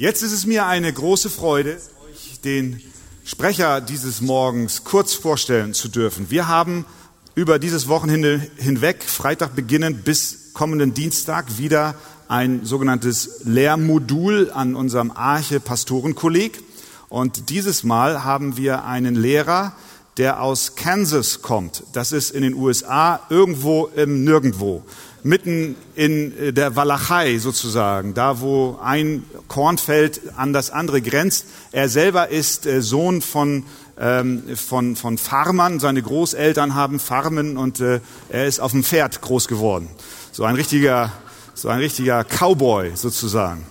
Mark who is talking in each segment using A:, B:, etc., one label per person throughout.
A: Jetzt ist es mir eine große Freude, euch den Sprecher dieses Morgens kurz vorstellen zu dürfen. Wir haben über dieses Wochenende hinweg, Freitag beginnend bis kommenden Dienstag, wieder ein sogenanntes Lehrmodul an unserem Arche-Pastorenkolleg. Und dieses Mal haben wir einen Lehrer, der aus Kansas kommt. Das ist in den USA irgendwo im Nirgendwo mitten in äh, der Walachei sozusagen, da wo ein Kornfeld an das andere grenzt. Er selber ist äh, Sohn von, ähm, von, von Farmern, seine Großeltern haben Farmen und äh, er ist auf dem Pferd groß geworden. So ein richtiger, so ein richtiger Cowboy sozusagen.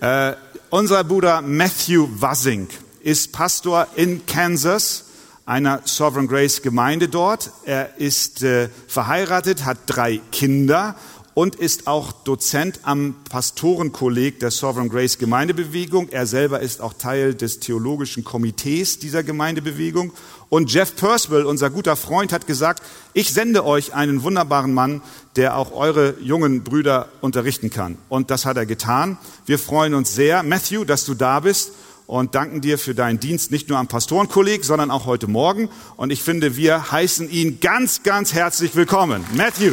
A: Äh, unser Bruder Matthew Wassink ist Pastor in Kansas einer Sovereign Grace Gemeinde dort. Er ist äh, verheiratet, hat drei Kinder und ist auch Dozent am Pastorenkolleg der Sovereign Grace Gemeindebewegung. Er selber ist auch Teil des theologischen Komitees dieser Gemeindebewegung. Und Jeff Percival, unser guter Freund, hat gesagt, ich sende euch einen wunderbaren Mann, der auch eure jungen Brüder unterrichten kann. Und das hat er getan. Wir freuen uns sehr, Matthew, dass du da bist und danken dir für deinen Dienst nicht nur am Pastorenkolleg, sondern auch heute Morgen. Und ich finde, wir heißen ihn ganz, ganz herzlich willkommen. Matthew.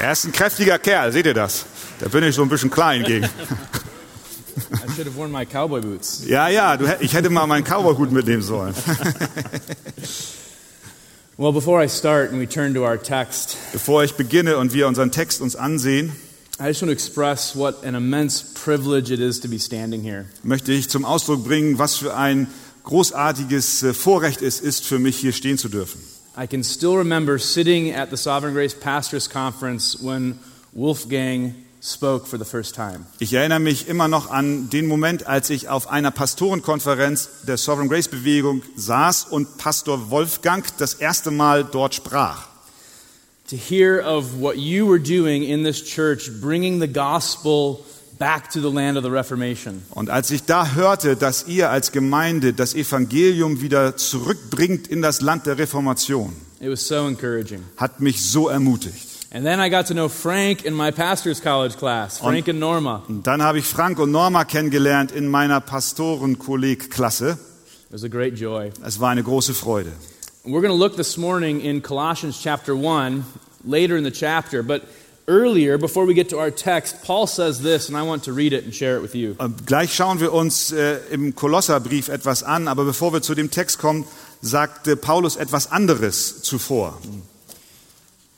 A: Er ist ein kräftiger Kerl, seht ihr das? Da bin ich so ein bisschen klein gegen.
B: I should have worn my cowboy boots.
A: Ja, ja, ich hätte mal meinen Cowboy-Hut mitnehmen sollen.
B: Well, before I start and we turn to our text,
A: Bevor ich beginne und wir unseren Text uns ansehen,
B: I just want to express what an immense privilege it is to be standing here.
A: möchte ich zum Ausdruck bringen, was für ein großartiges äh, Vorrecht es ist, für mich hier stehen zu dürfen.
B: I can still remember sitting at the Sovereign Grace Pastors Conference when Wolfgang spoke for the first time.
A: Ich erinnere mich immer noch an den Moment, als ich auf einer Pastorenkonferenz der Sovereign Grace Bewegung saß und Pastor Wolfgang das erste Mal dort sprach.
B: To hear of what you were doing in this church, bringing the gospel back to the land of the Reformation.
A: Und als ich da hörte, dass ihr als Gemeinde das Evangelium wieder zurückbringt in das Land der Reformation,
B: It was so encouraging.
A: hat mich so ermutigt.
B: And then I got to know Frank in my pastor's college class, Frank and Norma.
A: Und dann habe ich Frank und Norma kennengelernt in meiner Pastorenkollegklasse.
B: It was a great joy.
A: Es war eine große Freude.
B: We're going to look this morning in Colossians chapter 1, later in the chapter, but earlier, before we get to our text, Paul says this, and I want to read it and share it with you.
A: Und Gleich schauen wir uns äh, im Kolosserbrief etwas an, aber bevor wir zu dem Text kommen, sagte Paulus etwas anderes zuvor.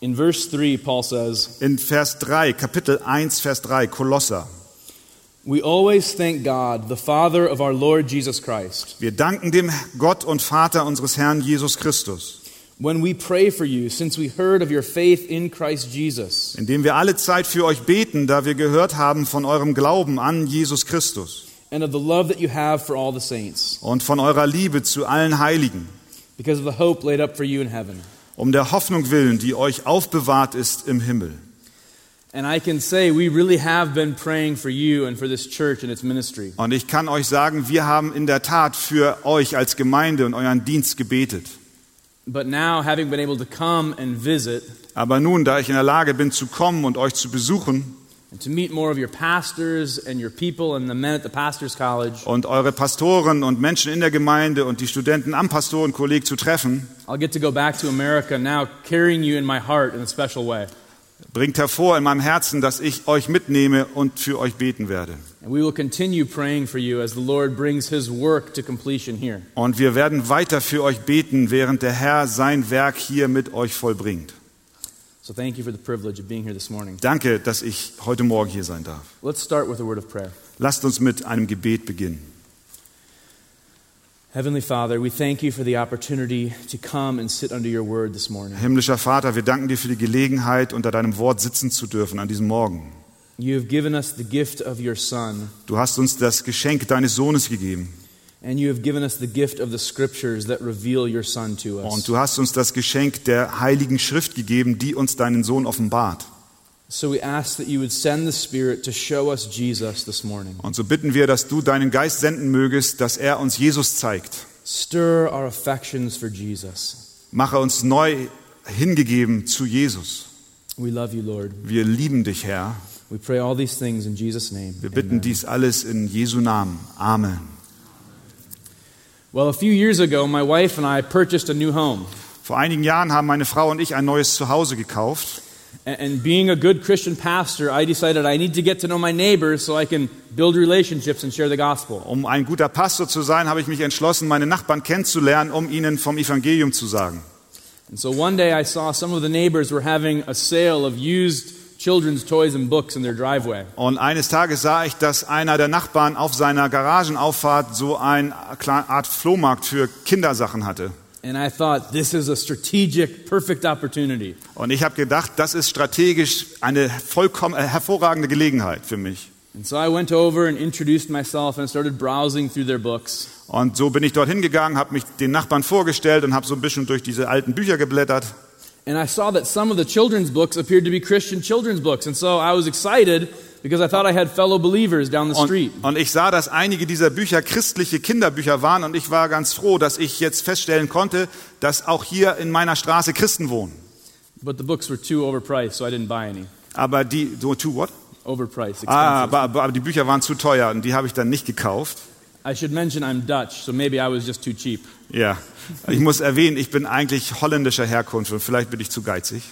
B: In verse 3, Paul says,
A: In Vers 3, Kapitel 1, Vers 3, Kolosser.
B: We always thank God, the Father of our Lord Jesus Christ,
A: Wir danken dem Gott und Vater unseres Herrn Jesus Christus,
B: when we pray for you, since we heard of your faith in Christ Jesus,
A: indem wir alle Zeit für euch beten, da wir gehört haben von eurem Glauben an Jesus Christus.
B: and of the love that you have for all the saints,
A: und von eurer Liebe zu allen Heiligen,
B: because of the hope laid up for you in heaven.
A: Um der Hoffnung willen, die euch aufbewahrt ist im Himmel. Und ich kann euch sagen, wir haben in der Tat für euch als Gemeinde und euren Dienst gebetet.
B: But now, having been able to come and visit
A: Aber nun, da ich in der Lage bin zu kommen und euch zu besuchen
B: and to meet more of your pastors and your people and the men at the Pastors College,
A: und eure Pastoren und Menschen in der Gemeinde und die Studenten am Pastorenkolleg zu treffen,
B: I'll get to go back to America now, carrying you in my heart in a special way.
A: bringt hervor in meinem Herzen, dass ich euch mitnehme und für euch beten werde.
B: And we will continue praying for you as the Lord brings his work to completion here.
A: Und wir werden weiter für euch beten, während der Herr sein Werk hier mit euch vollbringt.
B: So thank you for the privilege of being here this morning.
A: Danke, dass ich heute Morgen hier sein darf.
B: Let's start with a word of prayer.
A: Lasst uns mit einem Gebet beginnen.
B: Heavenly Father, we thank you for the opportunity to come and sit under your word this morning.
A: Himmlischer Vater, wir danken dir für die Gelegenheit, unter deinem Wort sitzen zu dürfen an diesem Morgen.
B: You have given us the gift of your Son,
A: Du hast uns das Geschenk deines Sohnes gegeben.
B: And you have given us the gift of the scriptures that reveal your Son to us.
A: Und du hast uns das Geschenk der heiligen Schrift gegeben, die uns deinen Sohn offenbart.
B: So we ask that you would send the Spirit to show us Jesus this morning.
A: Und so bitten wir, dass du deinen Geist senden mögest, dass er uns Jesus zeigt.
B: Stir our affections for Jesus.
A: Mache uns neu hingegeben zu Jesus.
B: We love you, Lord.
A: Wir lieben dich, Herr.
B: We pray all these things in Jesus' name.
A: Wir bitten
B: Amen.
A: dies alles in Jesu Namen. Amen.
B: Well, a few years ago, my wife and I purchased a new home.
A: Vor einigen Jahren haben meine Frau und ich ein neues Zuhause gekauft.
B: And being a good Christian pastor, I decided I need to get to know my neighbors so I can build relationships and share the gospel.
A: Um ein guter Pastor zu sein, habe ich mich entschlossen, meine Nachbarn kennenzulernen, um ihnen vom Evangelium zu sagen.
B: And so one day I saw some of the neighbors were having a sale of used children's toys and books in their driveway.
A: Und eines Tages sah ich, dass einer der Nachbarn auf seiner Garagenauffahrt so eine Art Flohmarkt für Kindersachen hatte.
B: And I thought, this is a strategic, perfect opportunity.
A: Und ich habe gedacht, das ist strategisch eine vollkommen äh, hervorragende Gelegenheit für mich.
B: And so I went over and introduced myself and started browsing through their books.
A: Und so bin ich dorthin gegangen, habe mich den Nachbarn vorgestellt und habe so ein bisschen durch diese alten Bücher geblättert.
B: And I saw that some of the children's books appeared to be Christian children's books. And so I was excited because I thought I had fellow believers down the street.
A: Und, und ich sah, dass einige dieser Bücher christliche Kinderbücher waren und ich war ganz froh, dass ich jetzt feststellen konnte, dass auch hier in meiner Straße Christen wohnen.
B: But the books were too overpriced, so I didn't buy any.
A: Aber die, so, to what?
B: Overpriced,
A: Ah,
B: expensive.
A: aber, aber die Bücher waren zu teuer und die habe ich dann nicht gekauft.
B: I should mention I'm Dutch, so maybe I was just too cheap.
A: Ja, ich muss erwähnen, ich bin eigentlich holländischer Herkunft und vielleicht bin ich zu geizig.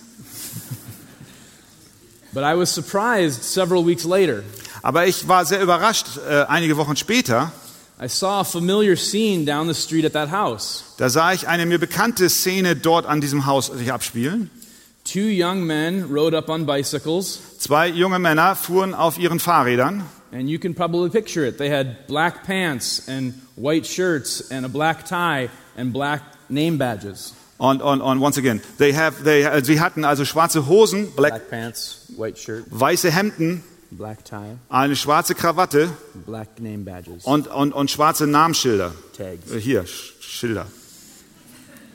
B: But I was surprised several weeks later.
A: Aber ich war sehr überrascht, äh, einige Wochen später,
B: I saw a familiar scene down the street at that house.
A: da sah ich eine mir bekannte Szene dort an diesem Haus sich abspielen.
B: Two young men rode up on bicycles,
A: Zwei junge Männer fuhren auf ihren Fahrrädern
B: and you can probably picture it. They had black pants and white shirts and a black tie and black name badges.
A: und, und, und once again, they have, they, äh, sie hatten also schwarze Hosen, black,
B: Black pants, white shirt,
A: weiße Hemden,
B: black tie,
A: eine schwarze Krawatte
B: black name badges,
A: und, und, und schwarze Namensschilder.
B: tags.
A: Äh, Hier, Sch- Schilder.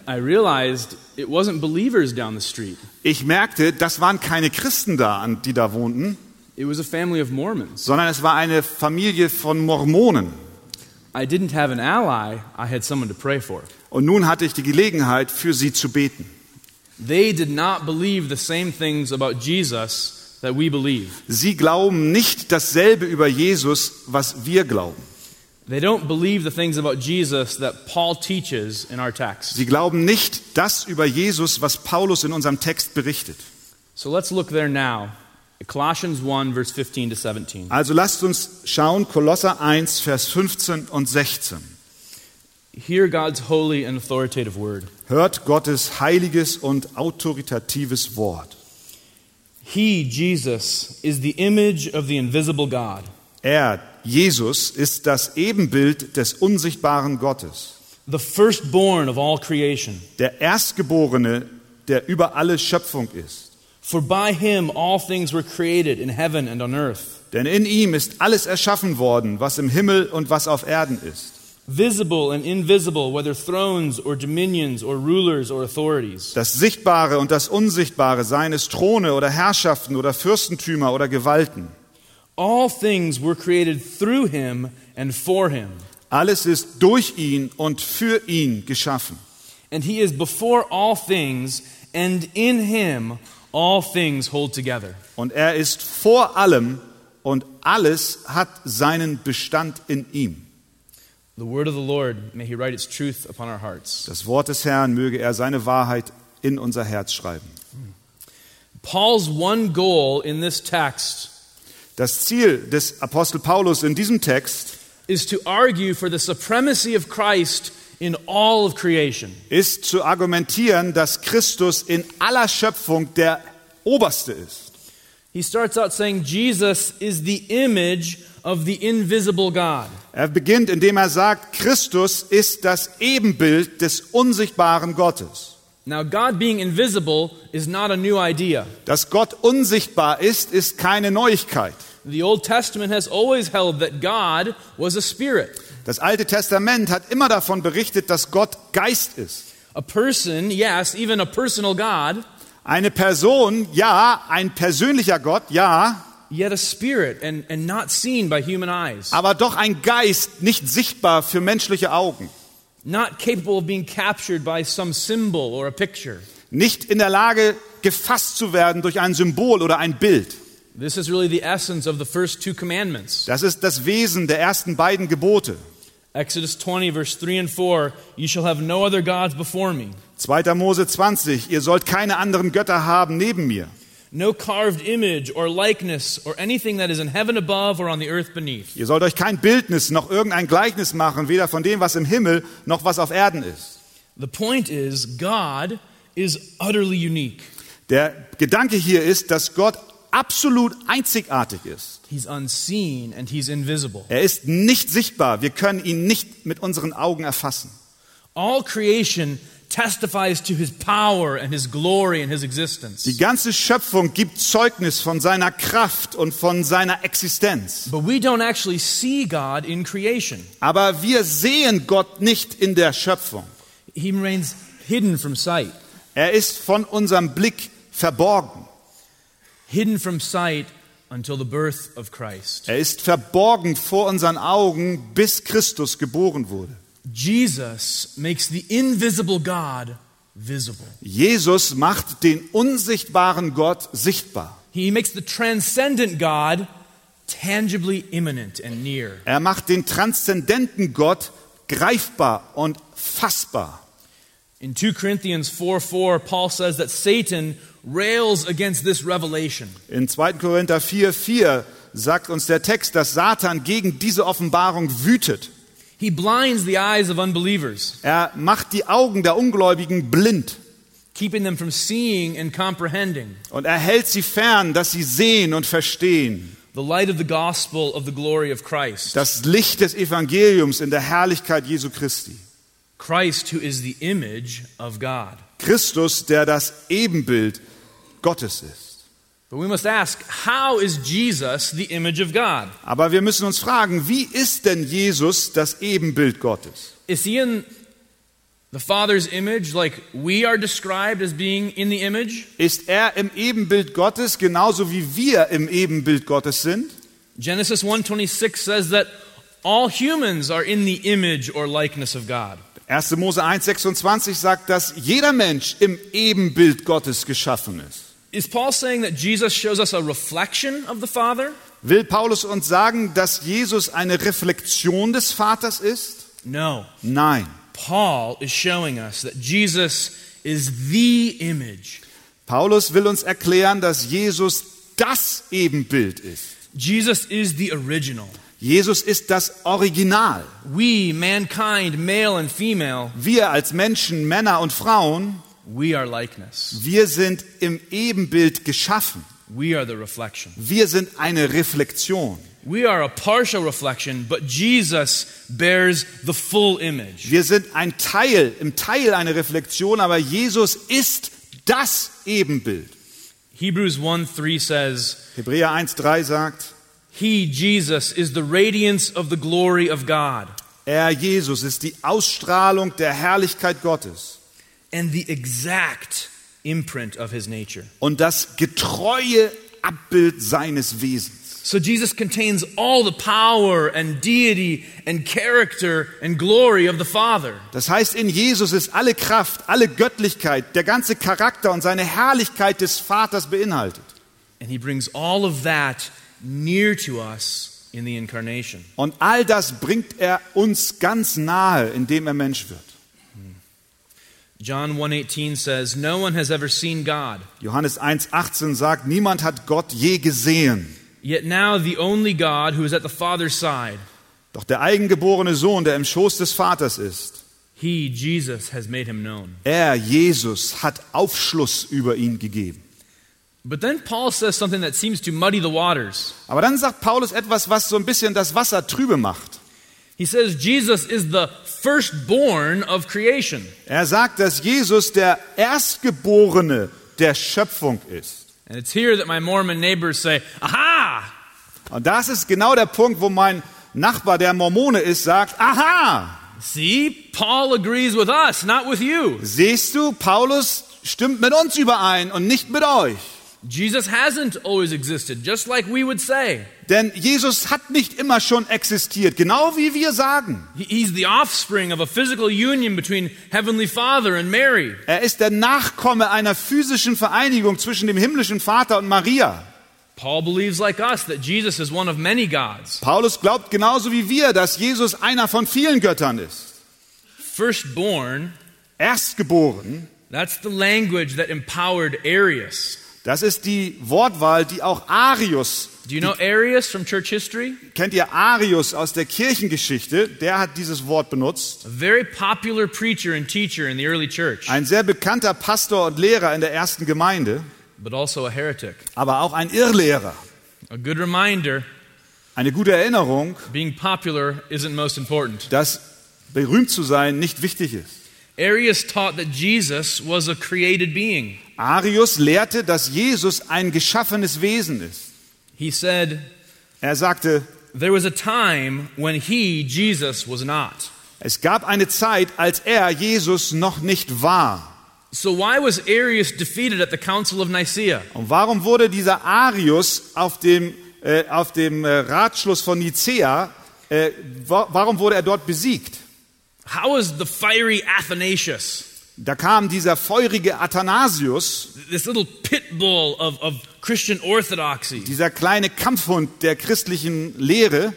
B: I realized it wasn't believers down the street.
A: Ich merkte, das waren keine Christen da, die da wohnten,
B: It was a family of Mormons.
A: sondern es war eine Familie von Mormonen.
B: I didn't have an ally, I had someone to pray for.
A: Und nun hatte ich die Gelegenheit, für sie zu beten.
B: They did not believe the same things about Jesus that we believe.
A: Sie glauben nicht dasselbe über Jesus, was wir glauben.
B: They don't believe the things about Jesus that Paul teaches in our text.
A: Sie glauben nicht das über Jesus, was Paulus in unserem Text berichtet.
B: So let's look there now. Colossians 1, verse 15 to 17.
A: Also lasst uns schauen, Kolosser 1, Vers 15 und 16.
B: Hear God's holy and authoritative word.
A: Hört Gottes heiliges und autoritatives Wort.
B: He, Jesus, is the image of the invisible God,
A: Er, Jesus, ist das Ebenbild des unsichtbaren Gottes,
B: the firstborn of all creation.
A: der Erstgeborene, der über alle Schöpfung ist.
B: For by him all things were created in heaven and on earth,
A: Denn in ihm ist alles erschaffen worden, was im Himmel und was auf Erden ist.
B: visible and invisible, whether thrones or dominions or rulers or authorities.
A: Das Sichtbare und das Unsichtbare, seien es Throne oder Herrschaften oder Fürstentümer oder Gewalten.
B: All things were created through him and for him.
A: Alles ist durch ihn und für ihn geschaffen.
B: And he is before all things, and in him all things hold together.
A: Und er ist vor allem und alles hat seinen Bestand in ihm.
B: The word of the Lord, may he write its truth upon our hearts.
A: Das Wort des Herrn möge er seine Wahrheit in unser Herz schreiben.
B: Paul's one goal in this text
A: Das Ziel des Apostel Paulus in diesem Text
B: is to argue for the supremacy of Christ in all of creation.
A: ist zu argumentieren, dass Christus in aller Schöpfung der Oberste ist.
B: He starts out saying Jesus is the image of the invisible God.
A: Er beginnt, indem er sagt, Christus ist das Ebenbild des unsichtbaren Gottes.
B: Now, God being invisible is not a new idea.
A: Dass Gott unsichtbar ist, ist keine Neuigkeit.
B: The Old Testament has always held that God was a spirit.
A: Das Alte Testament hat immer davon berichtet, dass Gott Geist ist.
B: A person, yes, even a personal God,
A: Eine Person, ja, ein persönlicher Gott, ja,
B: yet a spirit and, and not seen by human eyes.
A: aber doch ein Geist, nicht sichtbar für menschliche Augen.
B: not capable of being captured by some symbol or a picture.
A: Nicht in der Lage, gefasst zu werden durch ein Symbol oder ein Bild.
B: This is really the essence of the first two commandments.
A: Das ist das Wesen der ersten beiden Gebote.
B: Exodus 20, verse 3 and 4 You shall have no other gods before me.
A: 2. Mose 20, ihr sollt keine anderen Götter haben neben mir.
B: No carved image or likeness or anything that is in heaven above or on the earth beneath.
A: Ihr sollt euch kein Bildnis noch irgendein Gleichnis machen, weder von dem, was im Himmel, noch was auf Erden ist.
B: The point is, God is utterly unique.
A: Der Gedanke hier ist, dass Gott absolut einzigartig ist.
B: He's unseen and he's invisible.
A: Er ist nicht sichtbar. Wir können ihn nicht mit unseren Augen erfassen.
B: All creation testifies to his power and his glory and his existence.
A: Die ganze Schöpfung gibt Zeugnis von seiner Kraft und von seiner Existenz.
B: But we don't actually see God in creation.
A: Aber wir sehen Gott nicht in der Schöpfung.
B: He remains hidden from sight.
A: Er ist von unserem Blick verborgen.
B: Hidden from sight until the birth of Christ.
A: Er ist verborgen vor unseren Augen, bis Christus geboren wurde.
B: Jesus makes the invisible God visible.
A: Jesus macht den unsichtbaren Gott sichtbar.
B: He makes the transcendent God tangibly imminent and near.
A: Er macht den transzendenten Gott greifbar und fassbar.
B: In 2 Corinthians 4 4, Paul says that Satan rails against this revelation.
A: In 2. Korinther 4, 4 sagt uns der Text, dass Satan gegen diese Offenbarung wütet.
B: He blinds the eyes of unbelievers,
A: Er macht die Augen der Ungläubigen blind
B: keeping them from seeing and comprehending
A: und er hält sie fern, dass sie sehen und verstehen.
B: the light of the gospel of the glory of Christ.
A: Das Licht des Evangeliums in der Herrlichkeit Jesu Christi.
B: Christ, who is the image of God.
A: Christus, der das Ebenbild Gottes ist.
B: But we must ask, how is Jesus the image of God?
A: Aber wir müssen uns fragen, wie ist denn Jesus das Ebenbild Gottes?
B: Is he in the Father's image like we are described as being in the image?
A: Ist er im Ebenbild Gottes genauso wie wir im Ebenbild Gottes sind?
B: Genesis 1:26 says that all humans are in the image or likeness of God.
A: 1. Mose 1,26 sagt, dass jeder Mensch im Ebenbild Gottes geschaffen ist.
B: Is Paul saying that Jesus shows us a reflection of the Father?
A: Will Paulus uns sagen, dass Jesus eine Reflexion des Vaters ist?
B: No.
A: Nein.
B: Paul is showing us that Jesus is the image.
A: Paulus will uns erklären, dass Jesus das Ebenbild ist.
B: Jesus is the original.
A: Jesus ist das Original.
B: We, mankind, male and female,
A: Wir als Menschen, Männer und Frauen,
B: we are likeness.
A: wir sind im Ebenbild geschaffen.
B: We are the reflection.
A: Wir sind eine Reflexion.
B: We are a partial reflection, but Jesus bears the full image.
A: Wir sind ein Teil, im Teil eine Reflexion, aber Jesus ist das Ebenbild.
B: Hebrews 1 3 says,
A: Hebräer 1,3 sagt,
B: He, Jesus, is the radiance of the glory of God
A: er, Jesus, ist die Ausstrahlung der Herrlichkeit Gottes
B: and the exact imprint of his nature.
A: und das getreue Abbild seines Wesens.
B: So Jesus contains all the power and deity and character and glory of the Father.
A: Das heißt, in Jesus ist alle Kraft, alle Göttlichkeit, der ganze Charakter und seine Herrlichkeit des Vaters beinhaltet.
B: And he brings all of that near to us in the incarnation.
A: Und all das bringt er uns ganz nahe, indem er Mensch wird.
B: John 1:18 says, "No one has ever seen God,
A: Johannes 1,18 sagt, niemand hat Gott je gesehen.
B: yet now the only God who is at the Father's side,
A: Doch der eigengeborene Sohn, der im Schoß des Vaters ist,
B: he Jesus has made him known."
A: er, Jesus, hat Aufschluss über ihn gegeben.
B: But then Paul says something that seems to muddy the waters.
A: Aber dann sagt Paulus etwas, was so ein bisschen das Wasser trübe macht.
B: He says Jesus is the firstborn of creation.
A: Er sagt, dass Jesus der Erstgeborene der Schöpfung ist.
B: And it's here that my Mormon neighbors say, "Aha!
A: Und das ist genau der Punkt, wo mein Nachbar, der Mormone ist, sagt, aha,
B: See, Paul agrees with us, not with you."
A: siehst du, Paulus stimmt mit uns überein und nicht mit euch.
B: Jesus hasn't always existed, just like we would say.
A: Denn Jesus hat nicht immer schon existiert, genau wie wir sagen.
B: He- He's the offspring of a physical union between Heavenly Father and Mary.
A: Er ist der Nachkomme einer physischen Vereinigung zwischen dem himmlischen Vater und Maria.
B: Paul believes, like us, that Jesus is one of many gods.
A: Paulus glaubt genauso wie wir, dass Jesus einer von vielen Göttern ist.
B: Firstborn,
A: Erstgeboren,
B: that's the language that empowered Arius.
A: Das ist die Wortwahl, die auch Arius,
B: Do you know Arius from church history?
A: kennt ihr Arius aus der Kirchengeschichte, der hat dieses Wort benutzt.
B: A very popular preacher and teacher in the early church,
A: Ein sehr bekannter Pastor und Lehrer in der ersten Gemeinde,
B: but also a heretic.
A: aber auch ein Irrlehrer.
B: A good reminder
A: Eine gute Erinnerung,
B: being popular isn't most important.
A: dass berühmt zu sein nicht wichtig ist.
B: Arius taught that Jesus was a created being.
A: Arius lehrte, dass Jesus ein geschaffenes Wesen ist.
B: He said,
A: Er sagte,
B: There was a time when he, Jesus, was not.
A: es gab eine Zeit, als er Jesus noch nicht war.
B: So why was Arius defeated at the Council of Nicaea?
A: Und warum wurde dieser Arius auf dem, äh, auf dem äh, Ratschluss von Nicea, äh, wa warum wurde er dort besiegt?
B: How was the fiery Athanasius,
A: Da kam dieser feurige Athanasius,
B: this little pit bull of, of Christian orthodoxy,
A: dieser kleine Kampfhund der christlichen Lehre,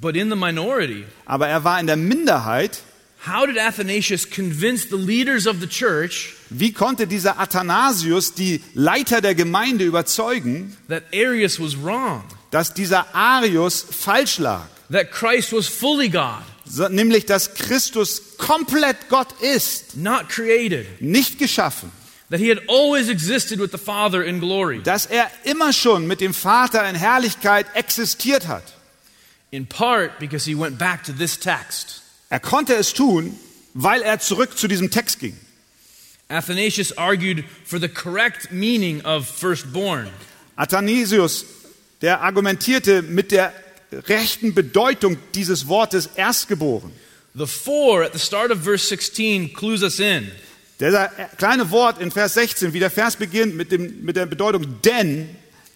B: but in the minority?
A: aber er war in der Minderheit.
B: How did Athanasius convince the leaders of the church
A: Wie konnte dieser Athanasius die Leiter der Gemeinde überzeugen,
B: that Arius was wrong,
A: dass dieser Arius falsch lag?
B: that Christ was fully God,
A: So- Nämlich, dass Christus komplett Gott ist,
B: not created,
A: nicht geschaffen.
B: that he had always existed with the Father in glory?
A: Dass er immer schon mit dem Vater in Herrlichkeit existiert hat.
B: In part because he went back to this text.
A: Er konnte es tun, weil er zurück zu diesem Text ging.
B: Athanasius argued for the correct meaning of firstborn.
A: Athanasius, der argumentierte mit der rechten Bedeutung dieses Wortes erstgeboren.
B: The four at the start of verse 16 clues us in.
A: Dieser kleine Wort in Vers 16, wie der Vers beginnt mit, dem, mit der Bedeutung denn,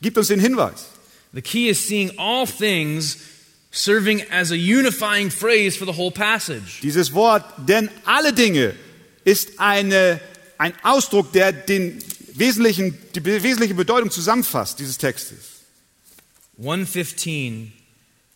A: gibt uns den Hinweis.
B: The key is seeing all things serving as a unifying phrase for the whole passage.
A: Dieses Wort denn alle Dinge ist eine, ein Ausdruck, der den wesentlichen, die wesentliche Bedeutung zusammenfasst, dieses Textes.
B: 115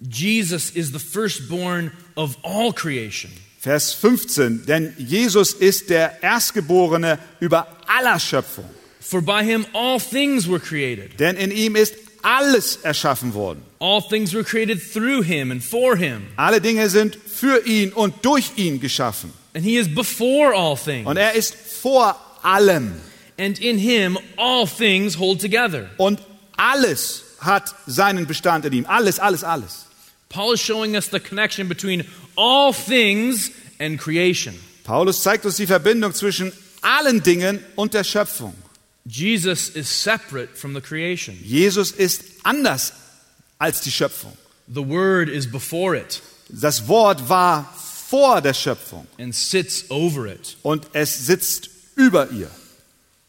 B: Jesus is the firstborn of all creation.
A: Vers 15, denn Jesus ist der Erstgeborene über aller Schöpfung.
B: For by him all things were created.
A: Denn in ihm ist alles erschaffen worden.
B: All things were created through him and for him.
A: Alle Dinge sind für ihn und durch ihn geschaffen.
B: And he is before all things.
A: Und er ist vor allem.
B: And in him all things hold together.
A: Und alles hat seinen Bestand in ihm. Alles, alles, alles.
B: Paul is showing us the connection between all things and creation.
A: Paulus zeigt uns die Verbindung zwischen allen Dingen und der Schöpfung.
B: Jesus is separate from the creation.
A: Jesus ist anders als die Schöpfung.
B: The Word is before it
A: Das Wort war vor der Schöpfung
B: and sits over it.
A: und es sitzt über ihr.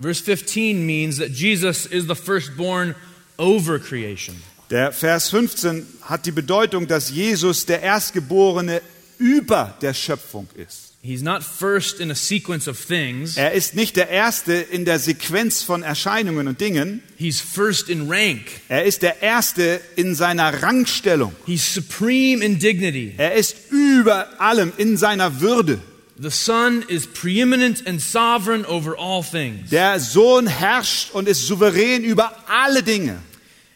B: Verse 15 means that Jesus is the firstborn over creation.
A: Der Vers 15 hat die Bedeutung, dass Jesus der Erstgeborene über der Schöpfung ist.
B: He's not first in a sequence of things,
A: Er ist nicht der Erste in der Sequenz von Erscheinungen und Dingen.
B: he's first in rank.
A: Er ist der Erste in seiner Rangstellung.
B: He's supreme in dignity.
A: Er ist über allem in seiner Würde.
B: The Son is preeminent and sovereign over all things.
A: Der Sohn herrscht und ist souverän über alle Dinge.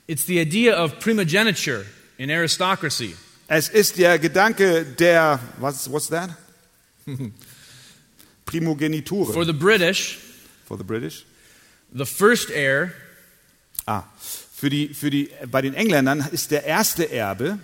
B: It's the idea of primogeniture in aristocracy.
A: Es ist der Gedanke der, was, what's that? Primogeniture.
B: For the British,
A: For the British.
B: the first heir
A: Ah, für die, für die, bei den Engländern ist der erste Erbe,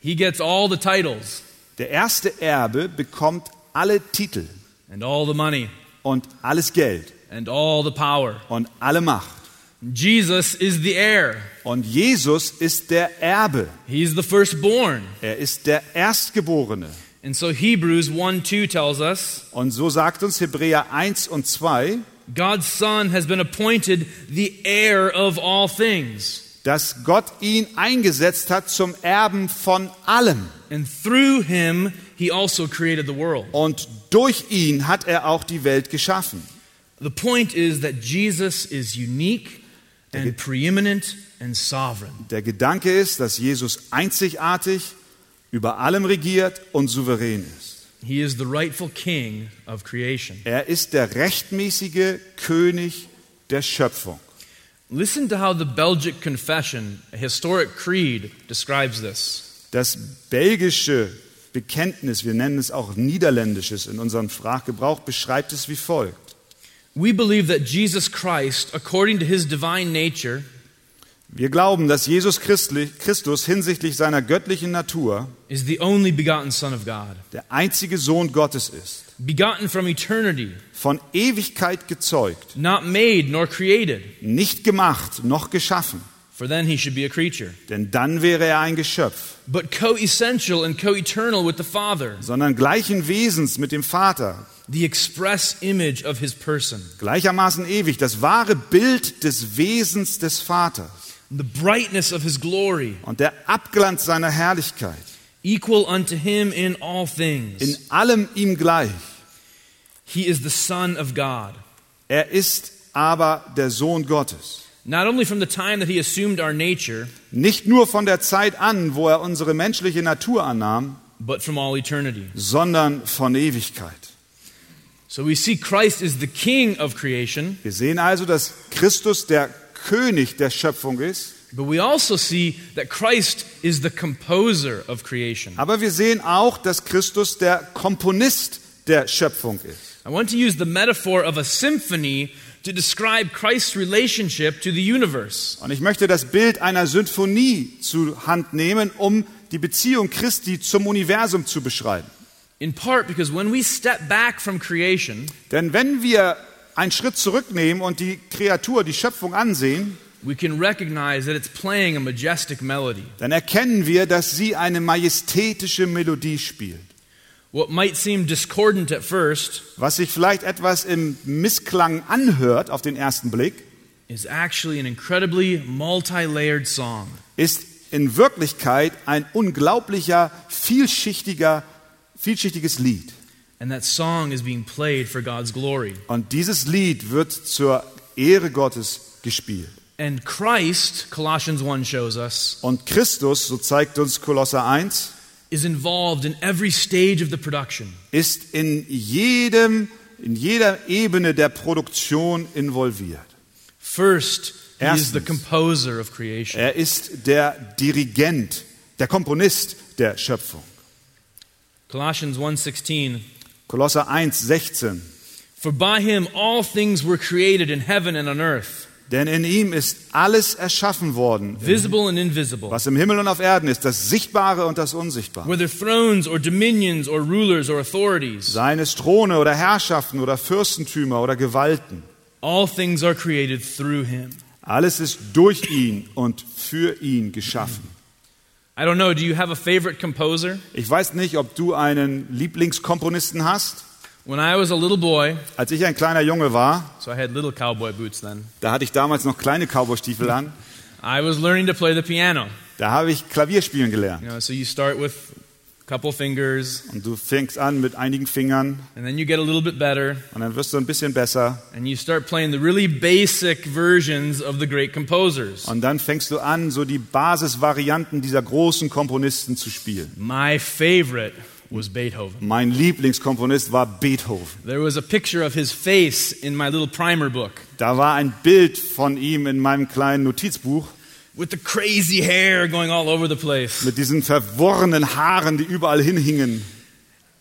B: he gets all the titles
A: der erste Erbe bekommt alle Titel
B: and all the money
A: und alles Geld
B: and all the power.
A: und alle Macht.
B: Jesus is the heir.
A: Und Jesus ist der Erbe.
B: He's the firstborn.
A: Er ist der Erstgeborene.
B: And so Hebrews 1 2 tells us
A: Und so sagt uns Hebräer 1 und 2,
B: God's Son has been appointed the heir of all things.
A: dass Gott ihn eingesetzt hat zum Erben von allem.
B: And through him, he also created the world.
A: Und durch ihn hat er auch die Welt geschaffen.
B: The point is that Jesus is unique and preeminent and sovereign.
A: Der Gedanke ist, dass Jesus einzigartig über allem regiert und souverän ist.
B: He is the rightful king of creation.
A: Er ist der rechtmäßige König der Schöpfung.
B: Listen to how the Belgic Confession, a historic creed, describes this.
A: Das belgische Bekenntnis, wir nennen es auch niederländisches in unserem Sprachgebrauch, beschreibt es wie folgt.
B: We believe that Jesus Christ, according to his divine nature,
A: Wir glauben, dass Jesus Christus hinsichtlich seiner göttlichen Natur
B: is the only begotten Son of God,
A: der einzige Sohn Gottes ist,
B: begotten from eternity,
A: von Ewigkeit gezeugt,
B: not made nor created,
A: nicht gemacht noch geschaffen,
B: for then he should be a creature,
A: denn dann wäre er ein Geschöpf,
B: but co essential and co eternal with the Father,
A: sondern gleichen Wesens mit dem Vater,
B: the express image of his person,
A: gleichermaßen ewig, das wahre Bild des Wesens des Vaters.
B: The brightness of his glory,
A: und der Abglanz seiner Herrlichkeit,
B: equal unto him in all things.
A: in allem ihm gleich.
B: He is the Son of God.
A: Er ist aber der Sohn Gottes.
B: Not only from the time that he assumed our nature,
A: Nicht nur von der Zeit an, wo er unsere menschliche Natur annahm,
B: but from all eternity.
A: sondern von Ewigkeit.
B: So we see Christ is the King of creation,
A: Wir sehen also, dass Christus der König der Schöpfung ist,
B: but we also see that Christ is the composer of creation.
A: aber wir sehen auch, dass Christus der Komponist der Schöpfung ist.
B: I want to use the metaphor of a symphony to describe Christ's relationship to the universe.
A: Und ich möchte das Bild einer Sinfonie zur Hand nehmen, um die Beziehung Christi zum Universum zu beschreiben.
B: In part because when we step back from creation,
A: Denn wenn wir einen Schritt zurücknehmen und die Kreatur, die Schöpfung ansehen,
B: we can recognize that it's playing a majestic melody.
A: dann erkennen wir, dass sie eine majestätische Melodie spielt.
B: What might seem discordant at first
A: Was sich vielleicht etwas im Missklang anhört auf den ersten Blick,
B: is actually an incredibly multi layered song.
A: ist in Wirklichkeit ein unglaublicher, vielschichtiger, vielschichtiges Lied.
B: And that song is being played for God's glory.
A: Und dieses Lied wird zur Ehre Gottes gespielt.
B: And Christ, Colossians 1 shows us,
A: Und Christus, so zeigt uns Kolosser 1,
B: is involved in every stage of the production.
A: ist in jedem, in jeder Ebene der Produktion involviert.
B: First, he is the composer of creation.
A: Er ist der Dirigent, der Komponist der Schöpfung.
B: Colossians 1:16
A: Kolosser 1, 16.
B: For by him all things were created in heaven and on earth,
A: Denn in ihm ist alles erschaffen worden, was im Himmel und auf Erden ist, das Sichtbare und das Unsichtbare.
B: whether thrones or dominions or rulers or authorities.
A: Seien es Throne oder Herrschaften oder Fürstentümer oder Gewalten.
B: All things are created through him.
A: Alles ist durch ihn und für ihn geschaffen.
B: I don't know, do you have a favorite composer?
A: Ich weiß nicht, ob du einen Lieblingskomponisten hast.
B: When I was a little boy,
A: Als ich ein kleiner Junge war,
B: so I had little cowboy boots then,
A: da hatte ich damals noch kleine Cowboystiefel an,
B: I was learning to play the piano.
A: da habe ich Klavier spielen gelernt.
B: You know, so you start with a couple fingers,
A: Und du fängst an mit einigen Fingern
B: and then you get a little bit better,
A: und dann wirst du ein bisschen besser.
B: and you start playing the really basic versions of the great composers.
A: Und dann fängst du an, so die Basisvarianten dieser großen Komponisten zu spielen.
B: My favorite was Beethoven.
A: Mein Lieblingskomponist war Beethoven.
B: There was a picture of his face in my little primer book
A: Da war ein Bild von ihm in meinem kleinen Notizbuch
B: with the crazy hair going all over the place.
A: mit diesen verworrenen Haaren, die überall hinhingen.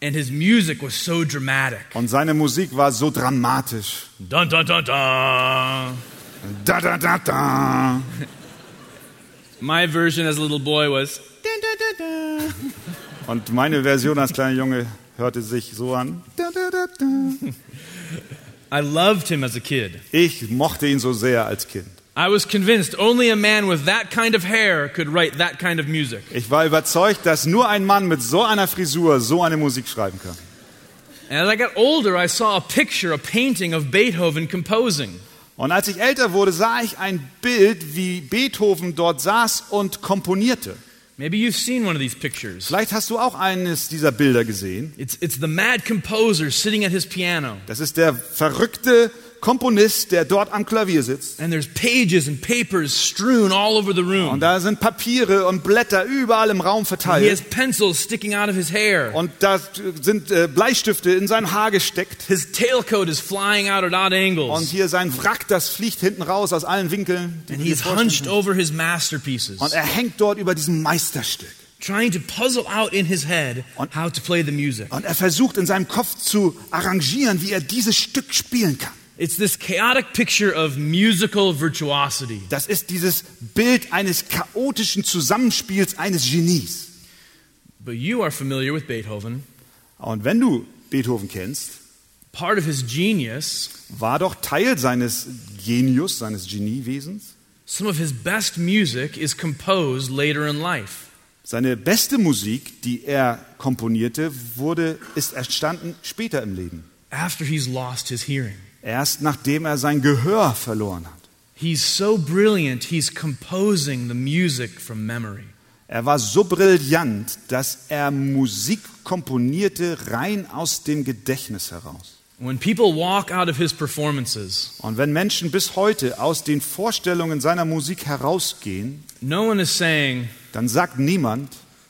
B: And his music was so dramatic.
A: Und seine Musik war so dramatisch.
B: Dun dun dun dun.
A: Da, da, da, da.
B: My version as a little boy was dun dun dun dun.
A: Und meine Version als kleiner Junge hörte sich so an.
B: I loved him as a kid.
A: Ich mochte ihn so sehr als Kind.
B: I was convinced only a man with that kind of hair could write that kind of music.
A: Ich war überzeugt, dass nur ein Mann mit so einer Frisur so eine Musik schreiben kann.
B: And as I got older, I saw a picture, a painting of Beethoven composing.
A: Und als ich älter wurde, sah ich ein Bild, wie Beethoven dort saß und komponierte.
B: Maybe you've seen one of these pictures.
A: Vielleicht hast du auch eines dieser Bilder gesehen.
B: It's, it's the mad composer sitting at his piano.
A: Das ist der verrückte Komponist, der dort am Klavier sitzt.
B: And there's pages and papers strewn all over the
A: Und da sind Papiere und Blätter überall im Raum
B: He has
A: verteilt.
B: pencils sticking out of his hair.
A: Und da sind äh, Bleistifte in sein Haar gesteckt.
B: His tailcoat is flying out at odd
A: Und
B: angles.
A: hier sein Wrack, das fliegt hinten raus aus allen Winkeln. Und er hängt dort über diesem Meisterstück.
B: trying to puzzle out in his head
A: Und-
B: how to play the music.
A: Und er versucht in seinem Kopf zu arrangieren, wie er dieses Stück spielen kann.
B: It's this chaotic picture of musical virtuosity.
A: Das ist dieses Bild eines chaotischen Zusammenspiels eines Genies.
B: But you are familiar with Beethoven.
A: Und wenn du Beethoven kennst,
B: Part of his genius,
A: war doch Teil seines Genius, seines Geniewesens.
B: some of his best music is composed later in life.
A: Seine beste Musik, die er komponierte, wurde, ist entstanden später im Leben.
B: after he's lost his hearing.
A: Erst nachdem er sein Gehör verloren hat.
B: He's so brilliant, he's composing the music from memory.
A: Er war so brillant, dass er Musik komponierte rein aus dem Gedächtnis heraus.
B: When people walk out of his performances,
A: Und wenn Menschen bis heute aus den Vorstellungen seiner Musik herausgehen,
B: no one is saying,
A: dann sagt niemand,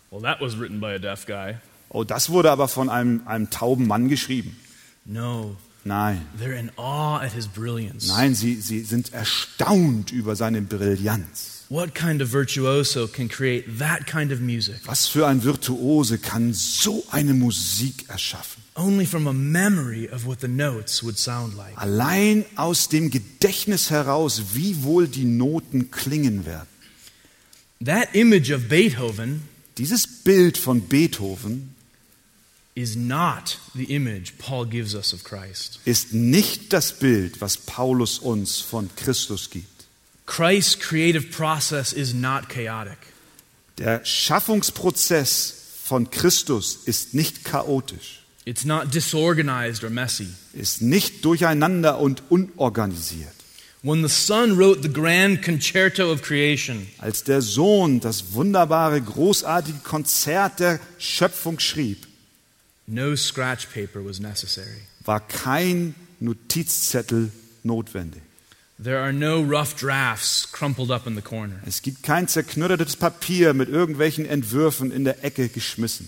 B: well, that was written by a deaf guy.
A: oh, das wurde aber von einem, einem tauben Mann geschrieben.
B: No,
A: Nein,
B: they're in awe at his brilliance.
A: nein, sie, sie sind erstaunt über seine Brillanz.
B: What kind of virtuoso can create that kind of music?
A: Was für ein Virtuose kann so eine Musik erschaffen?
B: Only from a memory of what the notes would sound like.
A: Allein aus dem Gedächtnis heraus, wie wohl die Noten klingen werden.
B: That image of Beethoven
A: Dieses Bild von Beethoven
B: is not the image Paul gives us of Christ.
A: ist nicht das Bild, was Paulus uns von Christus gibt.
B: Christ's creative process is not chaotic.
A: Der Schaffungsprozess von Christus ist nicht chaotisch,
B: It's not disorganized or messy.
A: ist nicht durcheinander und unorganisiert.
B: When the Son wrote the grand concerto of creation,
A: Als der Sohn das wunderbare, großartige Konzert der Schöpfung schrieb,
B: no scratch paper was necessary.
A: war kein Notizzettel notwendig.
B: There are no rough drafts crumpled up in the corner.
A: Es gibt kein zerknüttertes Papier mit irgendwelchen Entwürfen in der Ecke geschmissen.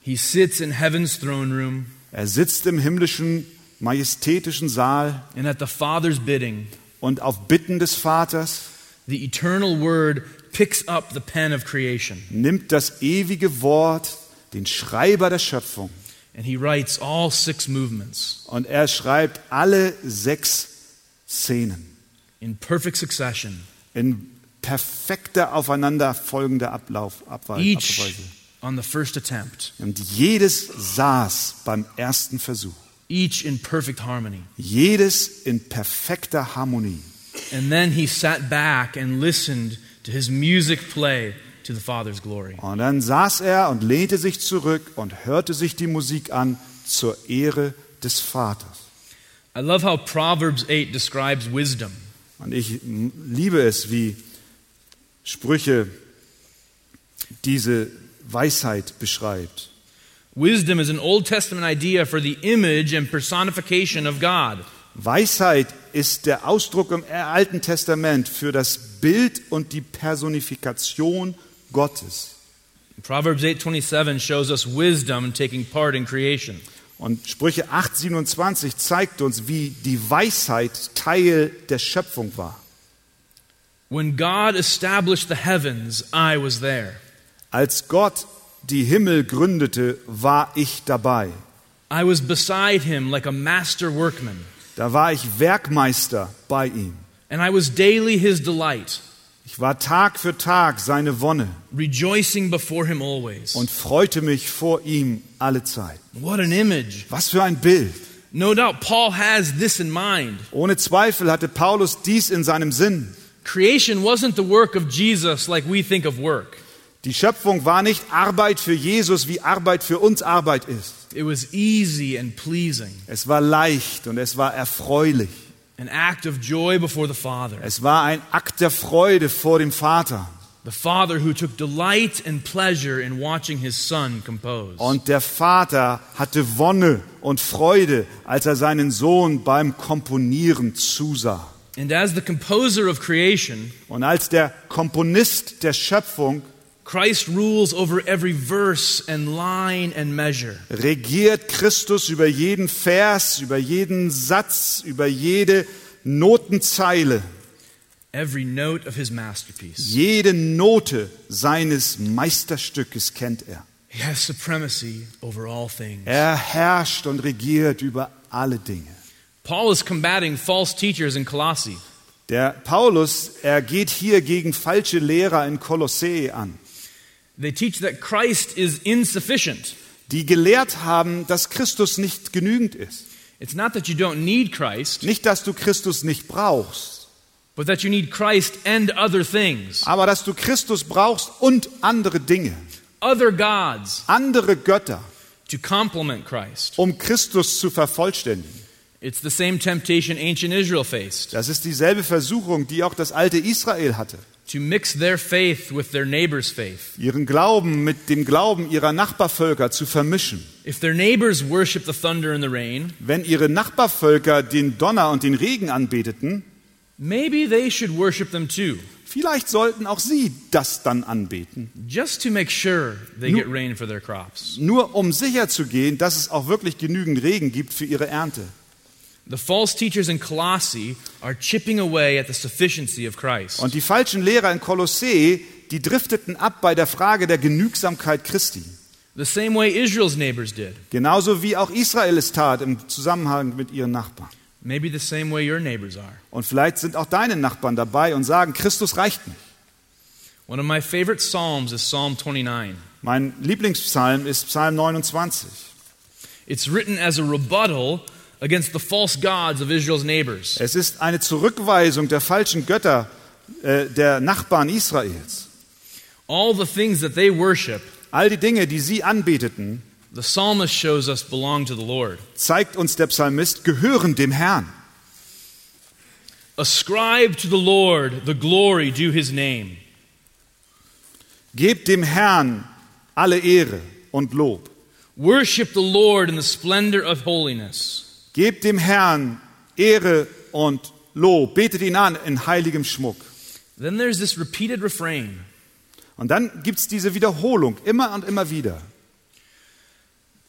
B: He sits in heaven's throne room,
A: Er sitzt im himmlischen, majestätischen Saal
B: and at the Father's bidding,
A: und auf Bitten des Vaters
B: the eternal Word picks up the pen of creation,
A: nimmt das ewige Wort, den Schreiber der Schöpfung,
B: and he writes all six movements
A: und er schreibt alle sechs Szenen
B: in perfect succession,
A: in perfekter aufeinanderfolgender Ablauf, Abweise.
B: each on the first attempt,
A: Und jedes saß beim ersten Versuch.
B: each in perfect harmony.
A: Jedes in perfekter Harmonie.
B: And then he sat back and listened to his music play to the Father's glory.
A: Und dann saß er und lehnte sich zurück und hörte sich die Musik an zur Ehre des Vaters.
B: I love how Proverbs 8 describes wisdom.
A: Und ich liebe es, wie Sprüche diese Weisheit beschreibt.
B: Wisdom is an Old Testament idea for the image and personification of God.
A: Weisheit ist der Ausdruck im Alten Testament für das Bild und die Personifikation Gottes.
B: Proverbs 8:27 shows us wisdom taking part in creation.
A: Und Sprüche 8:27 zeigt uns, wie die Weisheit Teil der Schöpfung war.
B: When God established the heavens, I was there.
A: Als Gott die Himmel gründete, war ich dabei.
B: I was beside him like a master workman,
A: Da war ich Werkmeister bei ihm.
B: and I was daily his delight,
A: Ich war Tag für Tag seine Wonne
B: rejoicing before him always.
A: und freute mich vor ihm alle Zeit.
B: What an image.
A: Was für ein Bild.
B: No doubt Paul has this in mind.
A: Ohne Zweifel hatte Paulus dies in seinem Sinn.
B: Creation wasn't the work of Jesus like we think of work.
A: Die Schöpfung war nicht Arbeit für Jesus, wie Arbeit für uns Arbeit ist.
B: It was easy and pleasing,
A: Es war leicht und es war erfreulich.
B: An act of joy before the Father.
A: Es war ein Akt der Freude vor dem Vater.
B: The Father who took delight and pleasure in watching his Son compose.
A: Und der Vater hatte Wonne und Freude, als er seinen Sohn beim Komponieren zusah.
B: And as the composer of creation,
A: Und als der Komponist der Schöpfung
B: Christ rules over every verse and line and measure.
A: regiert Christus über jeden Vers, über jeden Satz, über jede Notenzeile,
B: Every note of his masterpiece.
A: jede Note seines Meisterstückes kennt er.
B: He has supremacy over all things.
A: Er herrscht und regiert über alle Dinge.
B: Paul is combating false teachers in Colossae.
A: Der Paulus, er geht hier gegen falsche Lehrer in Kolossee an,
B: They teach that Christ is insufficient.
A: die gelehrt haben, dass Christus nicht genügend ist.
B: It's not that you don't need Christ,
A: Nicht, dass du Christus nicht brauchst,
B: but that you need Christ and other things,
A: aber dass du Christus brauchst und andere Dinge,
B: other gods
A: andere Götter,
B: to complement Christ.
A: um Christus zu vervollständigen.
B: It's the same temptation ancient Israel faced
A: Das ist dieselbe Versuchung, die auch das alte Israel hatte.
B: To mix their faith with their neighbor's faith.
A: Ihren Glauben mit dem Glauben ihrer Nachbarvölker zu vermischen.
B: If their neighbors worship the thunder and the rain,
A: Wenn ihre Nachbarvölker den Donner und den Regen anbeteten,
B: maybe they should worship them too,
A: vielleicht sollten auch sie das dann anbeten.
B: just to make sure they
A: Nu-
B: get rain for their crops.
A: Nur um sicherzugehen, dass es auch wirklich genügend Regen gibt für ihre Ernte.
B: The false teachers in Colossae are chipping away at the sufficiency of Christ.
A: Und die falschen Lehrer in Kolossee, die drifteten ab bei der Frage der Genügsamkeit Christi.
B: The same way Israel's neighbors did.
A: Genauso wie auch Israel es tat im Zusammenhang mit ihren Nachbarn.
B: Maybe the same way your neighbors are.
A: Und vielleicht sind auch deine Nachbarn dabei und sagen, Christus reicht nicht.
B: One of my favorite Psalms is Psalm 29.
A: Mein Lieblingspsalm ist Psalm 29.
B: It's written as a rebuttal against the false gods of Israel's neighbors.
A: Es ist eine Zurückweisung der falschen Götter äh, der Nachbarn Israels.
B: All the things that they worship,
A: All die Dinge, die sie anbeteten,
B: the psalmist shows us belong to the Lord.
A: zeigt uns der Psalmist, gehören dem Herrn.
B: Ascribe to the Lord the glory due his name.
A: Gebt dem Herrn alle Ehre und Lob.
B: Worship the Lord in the splendor of holiness.
A: Gebt dem Herrn Ehre und Lob. Betet ihn an in heiligem Schmuck.
B: Then there's this repeated refrain
A: Und dann gibt es diese Wiederholung immer und immer wieder.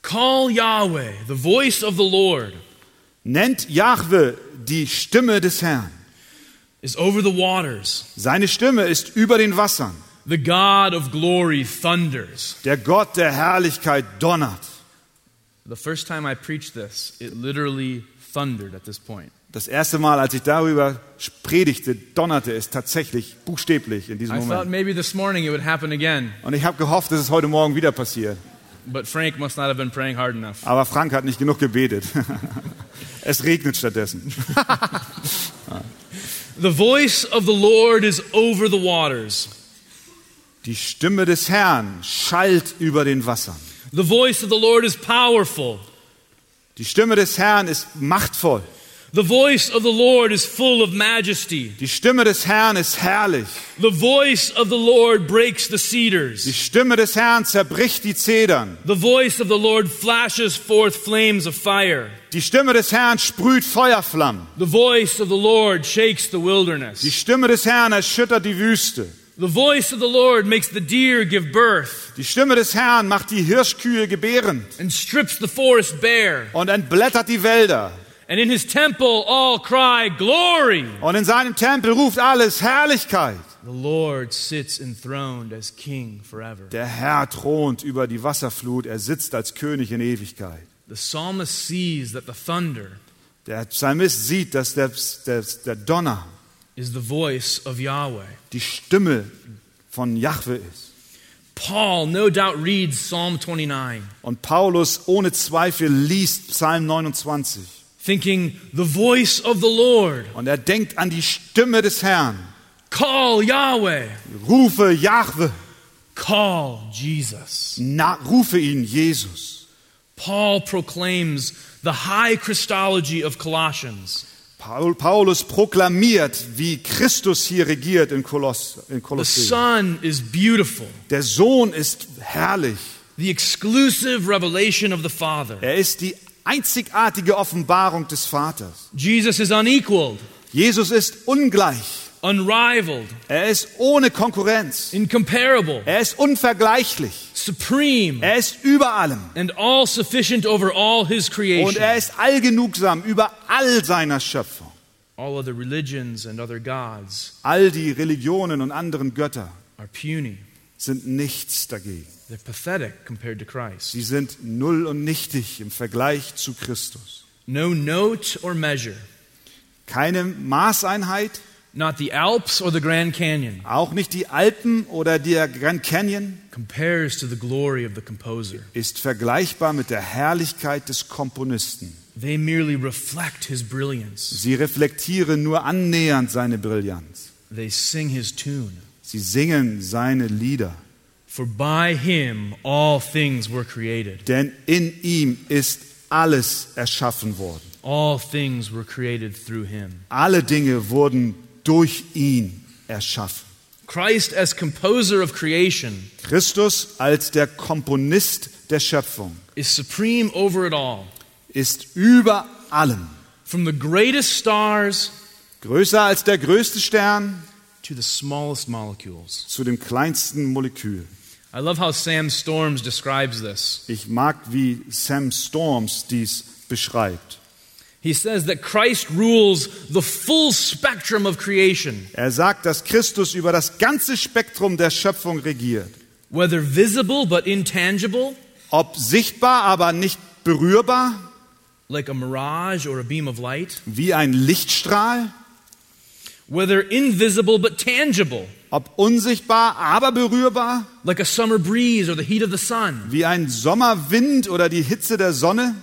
B: Call Yahweh, the voice of the Lord,
A: Nennt Jahwe die Stimme des Herrn.
B: is over the waters.
A: Seine Stimme ist über den Wassern.
B: The God of glory thunders.
A: Der Gott der Herrlichkeit donnert.
B: The first time I preached this, it literally thundered at this point.
A: Das erste Mal, als ich darüber predigte, donnerte es tatsächlich buchstäblich in diesem
B: I thought
A: Moment.
B: maybe this morning it would happen again,
A: Und ich habe gehofft, dass es heute Morgen wieder passiert.
B: but Frank must not have been praying hard enough.
A: Aber Frank hat nicht genug gebetet. es regnet stattdessen.
B: The voice of the Lord is over the waters.
A: Die Stimme des Herrn schallt über den Wassern.
B: The voice of the Lord is powerful.
A: Die Stimme des Herrn ist machtvoll.
B: The voice of the Lord is full of majesty.
A: Die Stimme des Herrn ist herrlich.
B: The voice of the Lord breaks the
A: Die
B: cedars.
A: Stimme des Herrn zerbricht die Zedern.
B: The voice of the Lord flashes forth flames of fire.
A: Die Stimme des Herrn sprüht Feuerflammen.
B: The voice of the Lord shakes the
A: Die
B: wilderness.
A: Stimme des Herrn erschüttert die Wüste.
B: The voice of the Lord makes the deer give birth
A: Die Stimme des Herrn macht die Hirschkühe gebärend
B: and strips the forest bare.
A: und entblättert die Wälder.
B: And in his temple all cry, Glory!
A: Und in seinem Tempel ruft alles Herrlichkeit.
B: The Lord sits enthroned as king forever.
A: Der Herr thront über die Wasserflut, er sitzt als König in Ewigkeit.
B: The psalmist sees that the thunder
A: Der Psalmist sieht, dass der, der, der Donner
B: is the voice of Yahweh.
A: die Stimme von Jahwe ist.
B: Paul no doubt reads Psalm 29,
A: Und Paulus ohne Zweifel liest Psalm 29.
B: thinking, The voice of the Lord,
A: Und er denkt an die Stimme des Herrn.
B: call Yahweh.
A: Rufe Jahwe.
B: Call Jesus.
A: Na, rufe ihn Jesus.
B: Paul proclaims the high Christology of Colossians.
A: Paul, Paulus proklamiert, wie Christus hier regiert in, Koloss, in
B: The
A: Kolosseum.
B: Son is beautiful,
A: Der Sohn ist herrlich.
B: the exclusive revelation of the Father.
A: Er ist die einzigartige Offenbarung des Vaters.
B: Jesus is unequaled,
A: Jesus ist ungleich.
B: Unrivaled,
A: Er ist ohne Konkurrenz.
B: incomparable,
A: Er ist unvergleichlich.
B: supreme,
A: Er ist über allem.
B: and all sufficient over all his
A: Und
B: creation.
A: er ist allgenugsam über all seiner Schöpfung.
B: All other religions and other gods
A: All die Religionen und anderen Götter
B: are puny.
A: sind nichts dagegen.
B: They're pathetic compared to Christ.
A: Sie sind null und nichtig im Vergleich zu Christus.
B: No note or measure,
A: Keine Maßeinheit,
B: not the Alps or the Grand Canyon,
A: auch nicht die Alpen oder der Grand Canyon,
B: compares to the glory of the composer.
A: ist vergleichbar mit der Herrlichkeit des Komponisten.
B: They merely reflect his brilliance.
A: Sie reflektieren nur annähernd seine Brillanz.
B: They sing his tune.
A: Sie singen seine Lieder.
B: For by him all things were created.
A: Denn in ihm ist alles erschaffen worden.
B: All things were created through him.
A: Alle Dinge wurden durch ihn erschaffen.
B: Christ as composer of creation
A: Christus als der Komponist der Schöpfung
B: is supreme over it all.
A: ist über allem.
B: From the greatest stars
A: Größer als der größte Stern
B: to the smallest molecules.
A: zu dem kleinsten Molekül.
B: I love how Sam Storms describes this.
A: Ich mag, wie Sam Storms dies beschreibt.
B: He says that Christ rules the full spectrum of creation,
A: Er sagt, dass Christus über das ganze Spektrum der Schöpfung regiert.
B: whether visible but intangible,
A: Ob sichtbar, aber nicht berührbar,
B: like a mirage or a beam of light,
A: wie ein Lichtstrahl,
B: whether invisible but tangible,
A: ob unsichtbar, aber berührbar,
B: like a summer breeze or the heat of the sun,
A: wie ein Sommerwind oder die Hitze der Sonne,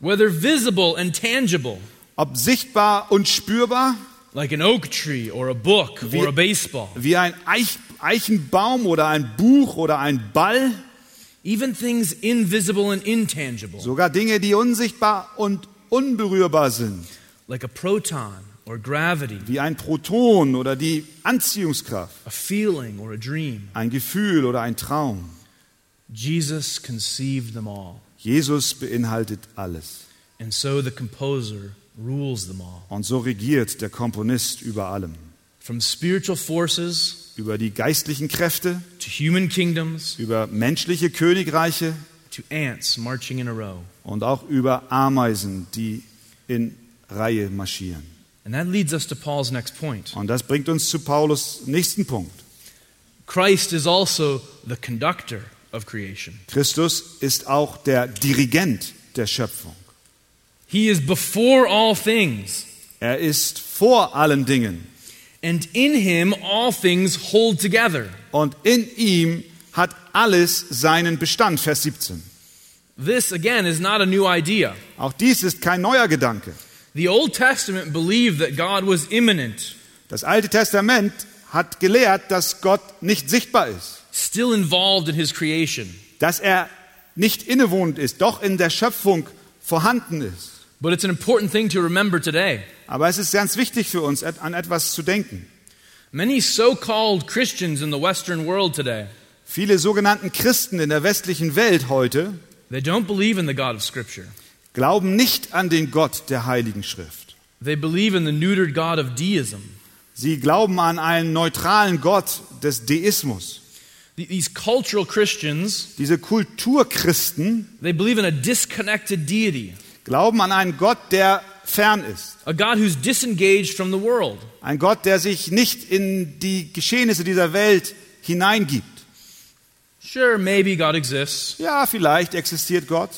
B: whether visible and tangible,
A: ob sichtbar und spürbar,
B: like an oak tree or a book
A: Wie-
B: or a baseball.
A: wie ein Eich Eichenbaum oder ein Buch oder ein Ball,
B: Even things invisible and intangible,
A: sogar Dinge, die unsichtbar und unberührbar sind,
B: like a proton or gravity,
A: wie ein Proton oder die Anziehungskraft,
B: a feeling or a dream.
A: ein Gefühl oder ein Traum.
B: Jesus conceived them all.
A: Jesus beinhaltet alles.
B: And so the composer rules them all.
A: Und so regiert der Komponist über allem.
B: From spiritual forces
A: Über die geistlichen Kräfte,
B: to human kingdoms
A: über menschliche Königreiche
B: to ants marching in a row.
A: und auch über Ameisen, die in Reihe marschieren.
B: And that leads us to Paul's next point.
A: Und das bringt uns zu Paulus nächsten Punkt.
B: Christ is also the conductor.
A: Christus ist auch der Dirigent der Schöpfung.
B: He is before all things,
A: Er ist vor allen Dingen
B: and in him all things hold together.
A: und in ihm hat alles seinen Bestand. Vers 17.
B: This, again, is not a new idea.
A: Auch dies ist kein neuer Gedanke.
B: The Old Testament believed that God was immanent,
A: Das Alte Testament hat gelehrt, dass Gott nicht sichtbar ist,
B: still involved in his creation.
A: dass er nicht innewohnend ist, doch in der Schöpfung vorhanden ist.
B: But it's an important thing to remember today.
A: Aber es ist ganz wichtig für uns, an etwas zu denken.
B: Many so called Christians in the Western world today,
A: Viele sogenannten Christen in der westlichen Welt heute
B: they don't believe in the God of Scripture.
A: glauben nicht an den Gott der Heiligen Schrift.
B: They believe in the neutered God of deism.
A: Sie glauben an einen neutralen Gott des Deismus.
B: Th- These cultural Christians,
A: Diese Kulturchristen
B: they believe in a disconnected deity,
A: glauben an einen Gott, der fern ist.
B: a God who's disengaged from the world.
A: Ein Gott, der sich nicht in die Geschehnisse dieser Welt hineingibt.
B: Sure, maybe God exists,
A: Ja, vielleicht existiert Gott,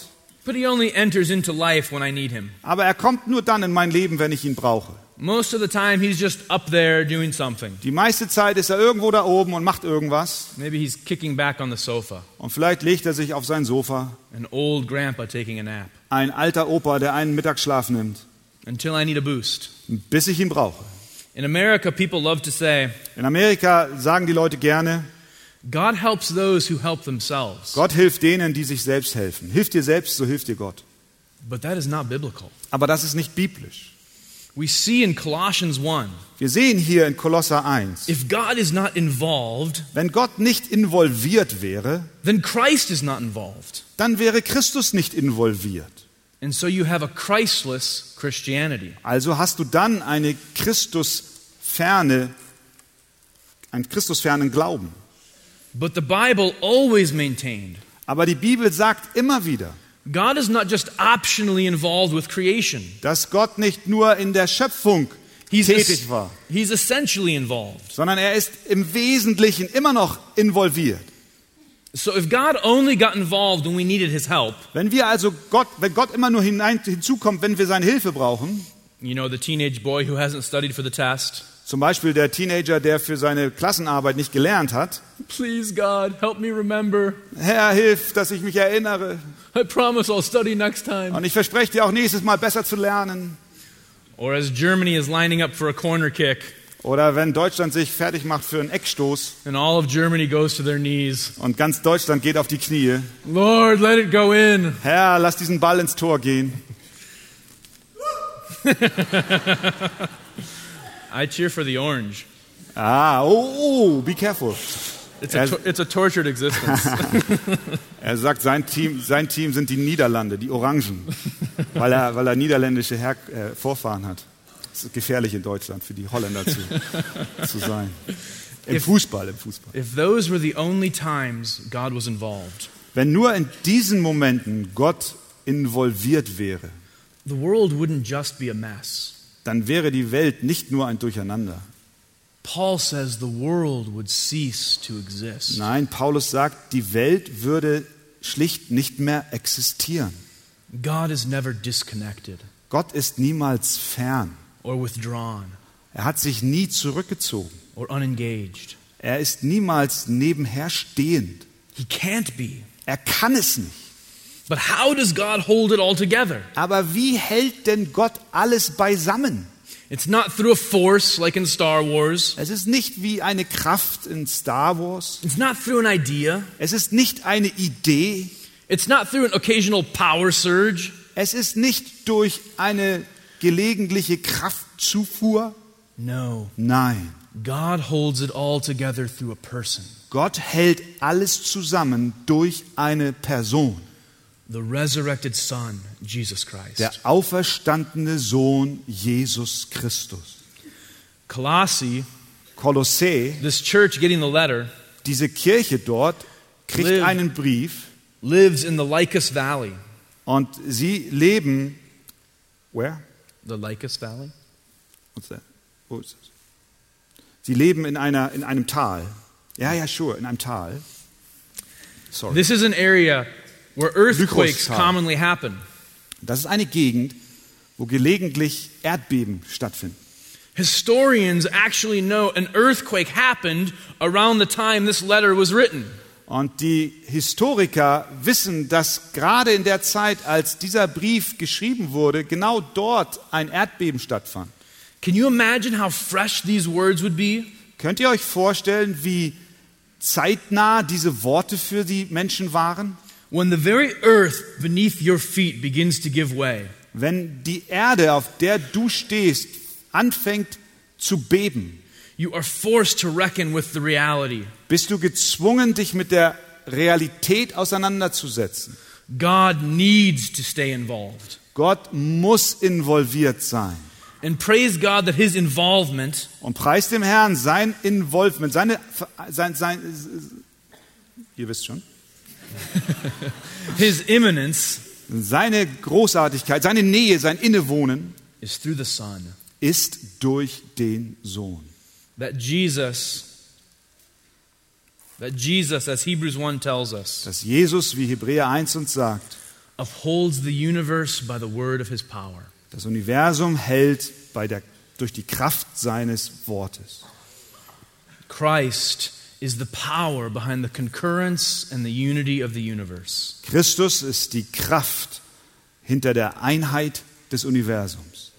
B: but he only enters into life when I need him.
A: aber er kommt nur dann in mein Leben, wenn ich ihn brauche.
B: Most of the time, he's just up there doing something.
A: Die meiste Zeit ist er irgendwo da oben und macht irgendwas.
B: Maybe he's kicking back on the sofa,
A: Und vielleicht legt er sich auf sein Sofa.
B: an old grandpa taking a nap,
A: Ein alter Opa, der einen Mittagsschlaf nimmt,
B: until I need a boost.
A: bis ich ihn brauche.
B: In America, people love to say,
A: In Amerika sagen die Leute gerne,
B: God helps those who help themselves.
A: Gott hilft denen, die sich selbst helfen. Hilf dir selbst, so hilft dir Gott.
B: But that is not biblical.
A: Aber das ist nicht biblisch.
B: We see in Colossians 1
A: Wir sehen hier in Kolosser 1,
B: if God is not involved,
A: wenn Gott nicht involviert wäre,
B: then Christ is not involved.
A: dann wäre Christus nicht involviert.
B: And so you have a Christless Christianity.
A: Also hast du dann eine Christusferne, einen Christusfernen Glauben.
B: But the Bible always maintained
A: Aber die Bibel sagt immer wieder,
B: God is not just optionally involved with creation.
A: dass Gott nicht nur in der Schöpfung
B: He's,
A: tätig war,
B: he's essentially involved.
A: sondern er ist im Wesentlichen immer noch involviert.
B: So if God only got involved when we needed his help,
A: Wenn wir also Gott, wenn Gott immer nur hinein, hinzukommt, wenn wir seine Hilfe brauchen,
B: you know, the teenage boy who hasn't studied for the test,
A: zum Beispiel der Teenager, der für seine Klassenarbeit nicht gelernt hat,
B: please God, help me remember.
A: Herr, hilf, dass ich mich erinnere.
B: I promise I'll study next time.
A: Und ich verspreche dir auch nächstes Mal besser zu lernen.
B: Or as Germany is lining up for a corner kick
A: Oder wenn Deutschland sich fertig macht für einen Eckstoß
B: and all of Germany goes to their knees.
A: und ganz Deutschland geht auf die Knie.
B: Lord, let it go in.
A: Herr, lass diesen Ball ins Tor gehen.
B: I cheer for the orange.
A: Ah, oh, oh be careful.
B: It's a, it's a tortured existence.
A: Er sagt, sein Team, sein Team sind die Niederlande, die Orangen, weil er, weil er niederländische Her äh, Vorfahren hat. Es ist gefährlich in Deutschland für die Holländer zu, zu sein. Im
B: If-
A: Fußball, im Fußball.
B: if those were the only times God was involved,
A: Wenn nur in diesen Momenten Gott involviert wäre,
B: the world wouldn't just be a mess.
A: Dann wäre die Welt nicht nur ein Durcheinander.
B: Paul says the world would cease to exist.
A: Nein, Paulus sagt, die Welt würde schlicht nicht mehr existieren.
B: God is never disconnected
A: Gott ist niemals fern.
B: or withdrawn
A: Er hat sich nie zurückgezogen.
B: or unengaged.
A: Er ist niemals nebenher stehend.
B: He can't be.
A: Er kann es nicht.
B: But how does God hold it all together?
A: Aber wie hält denn Gott alles beisammen?
B: It's not through a force like in Star Wars.
A: Es ist nicht wie eine Kraft in Star Wars.
B: It's not through an idea.
A: Es ist nicht eine Idee.
B: It's not through an occasional power surge.
A: Es ist nicht durch eine gelegentliche Kraftzufuhr.
B: No.
A: Nein,
B: God holds it all together through a person,
A: Gott hält alles zusammen durch eine Person.
B: The resurrected Son, Jesus Christ.
A: Der auferstandene Sohn Jesus Christus.
B: Colossae,
A: Kolossä,
B: this church getting the letter,
A: diese Kirche dort, kriegt
B: Live.
A: einen Brief
B: lives in the Lycus Valley.
A: und sie leben. Where?
B: The Lycus Valley?
A: What's that? Wo ist das? Sie leben in, einer, in einem Tal. Ja, ja, sure, in einem Tal. Sorry.
B: This is an area where earthquakes commonly happen.
A: Das ist eine Gegend, wo gelegentlich Erdbeben stattfinden.
B: Historians actually know an earthquake happened around the time this letter was written.
A: Und die Historiker wissen, dass gerade in der Zeit, als dieser Brief geschrieben wurde, genau dort ein Erdbeben stattfand.
B: Can you imagine how fresh these words would be?
A: Könnt ihr euch vorstellen, wie zeitnah diese Worte für die Menschen waren?
B: When the very earth beneath your feet begins to give way,
A: Wenn die Erde, auf der du stehst, anfängt zu beben,
B: you are forced to reckon with the reality.
A: bist du gezwungen, dich mit der Realität auseinanderzusetzen.
B: God needs to stay involved.
A: Gott muss involviert sein.
B: And praise God that his involvement
A: Und preis dem Herrn sein Involvement, seine, sein, sein, ihr wisst schon,
B: His imminence
A: seine Großartigkeit, seine Nähe, sein Innewohnen
B: is through the Son.
A: ist durch den Sohn.
B: That Jesus, that Jesus, as Hebrews 1 tells us,
A: Dass Jesus, wie Hebräer 1 uns sagt,
B: upholds the universe by the word of his power.
A: das Universum hält bei der, durch die Kraft seines Wortes.
B: Christ is the power behind the concurrence and the unity of the universe.
A: Christus ist die Kraft hinter der Einheit des Universums.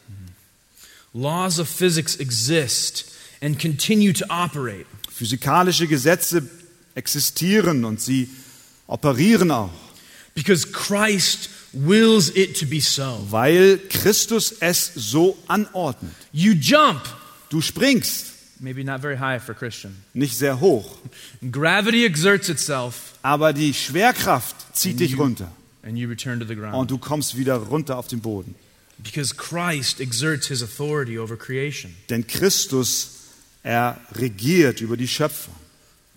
B: Laws of physics exist and continue to operate.
A: Physikalische Gesetze existieren und sie operieren auch,
B: because Christ wills it to be so.
A: weil Christus es so anordnet.
B: You jump,
A: Du springst
B: maybe not very high for Christian.
A: nicht sehr hoch,
B: Gravity exerts itself,
A: aber die Schwerkraft zieht dich runter
B: and you return to the ground.
A: und du kommst wieder runter auf den Boden.
B: Because Christ exerts his authority over creation.
A: Denn Christus, er regiert über die Schöpfung.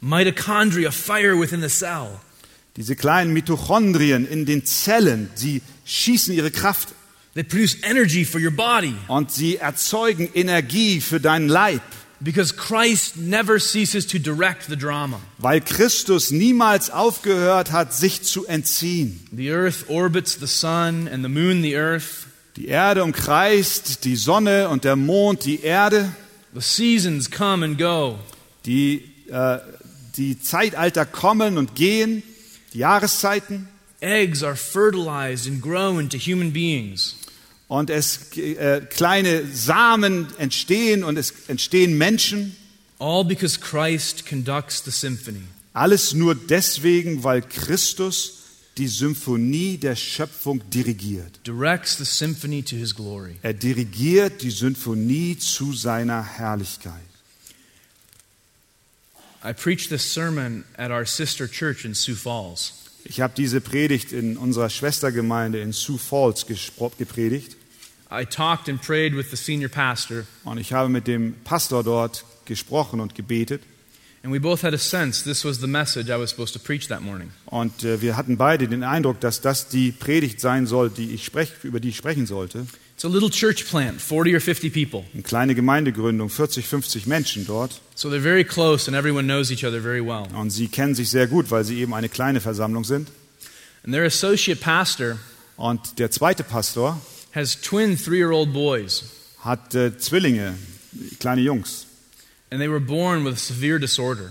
B: Mitochondria fire within the cell.
A: Diese kleinen Mitochondrien in den Zellen, sie schießen ihre Kraft
B: They produce energy for your body.
A: und sie erzeugen Energie für deinen Leib,
B: Because Christ never ceases to direct the drama.
A: weil Christus niemals aufgehört hat, sich zu entziehen.
B: The earth orbits the sun, and the moon the earth.
A: Die Erde umkreist die Sonne und der Mond die Erde.
B: The seasons come and go.
A: Die, äh, die Zeitalter kommen und gehen, die Jahreszeiten.
B: Eggs are fertilized and grow into human beings.
A: Und es äh, kleine Samen entstehen und es entstehen Menschen.
B: All because Christ conducts the symphony.
A: Alles nur deswegen, weil Christus die Symphonie der Schöpfung dirigiert.
B: Directs the symphony to his glory.
A: Er dirigiert die Symphonie zu seiner Herrlichkeit.
B: I preached this sermon at our sister church in Sioux Falls.
A: Ich habe diese Predigt in unserer Schwestergemeinde in Sioux Falls gepredigt
B: I talked and prayed with the senior pastor,
A: und ich habe mit dem Pastor dort gesprochen und gebetet
B: and we both had a sense this was the message I was supposed to preach that morning.
A: und äh, wir hatten beide den Eindruck, dass das die Predigt sein soll, die ich sprech, über die ich sprechen sollte.
B: It's a little church plant, 40 or 50 people.
A: Eine kleine Gemeindegründung, 40, 50 Menschen dort
B: So they're very close and everyone knows each other very well.
A: und sie kennen sich sehr gut, weil sie eben eine kleine Versammlung sind.
B: And their associate pastor
A: Und der zweite Pastor
B: has twin three year old boys,
A: hat äh, Zwillinge, kleine Jungs,
B: and they were born with severe disorder.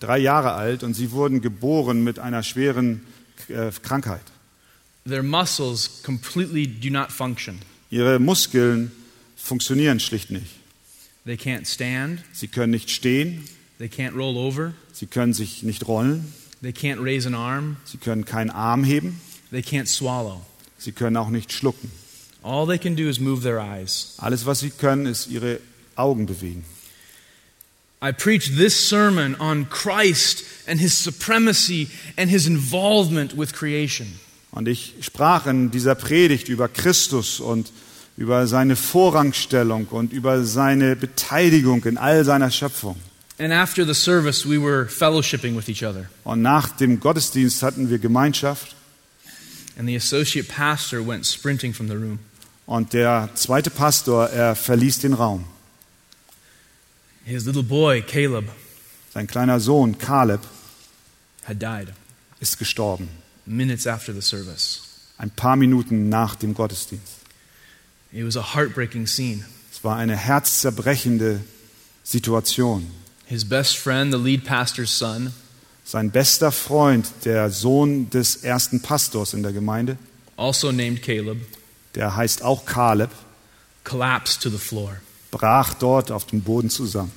A: drei Jahre alt und sie wurden geboren mit einer schweren äh, Krankheit.
B: Their muscles completely do not function.
A: Ihre Muskeln funktionieren schlicht nicht.
B: They can't stand,
A: Sie können nicht stehen,
B: they can't roll over,
A: sie können sich nicht rollen,
B: they can't raise an arm,
A: sie können keinen Arm heben,
B: they can't swallow.
A: sie können auch nicht schlucken.
B: All they can do is move their eyes.
A: Alles, was sie können, ist ihre Augen bewegen.
B: I preached this sermon on Christ and his supremacy and his involvement with creation.
A: Und ich sprach in dieser Predigt über Christus und über seine Vorrangstellung und über seine Beteiligung in all seiner Schöpfung.
B: And after the service, we were fellowshipping with each other.
A: Und nach dem Gottesdienst hatten wir Gemeinschaft
B: And the associate pastor went sprinting from the room.
A: und der zweite Pastor, er verließ den Raum.
B: His little boy, Caleb,
A: Sein kleiner Sohn Kaleb
B: had died
A: ist gestorben,
B: minutes after the service.
A: ein paar Minuten nach dem Gottesdienst.
B: It was a heartbreaking scene.
A: Es war eine herzzerbrechende Situation.
B: His best friend, the lead pastor's son,
A: Sein bester Freund, der Sohn des ersten Pastors in der Gemeinde,
B: also named Caleb,
A: der heißt auch Kaleb,
B: collapsed to the floor,
A: brach dort auf dem Boden zusammen.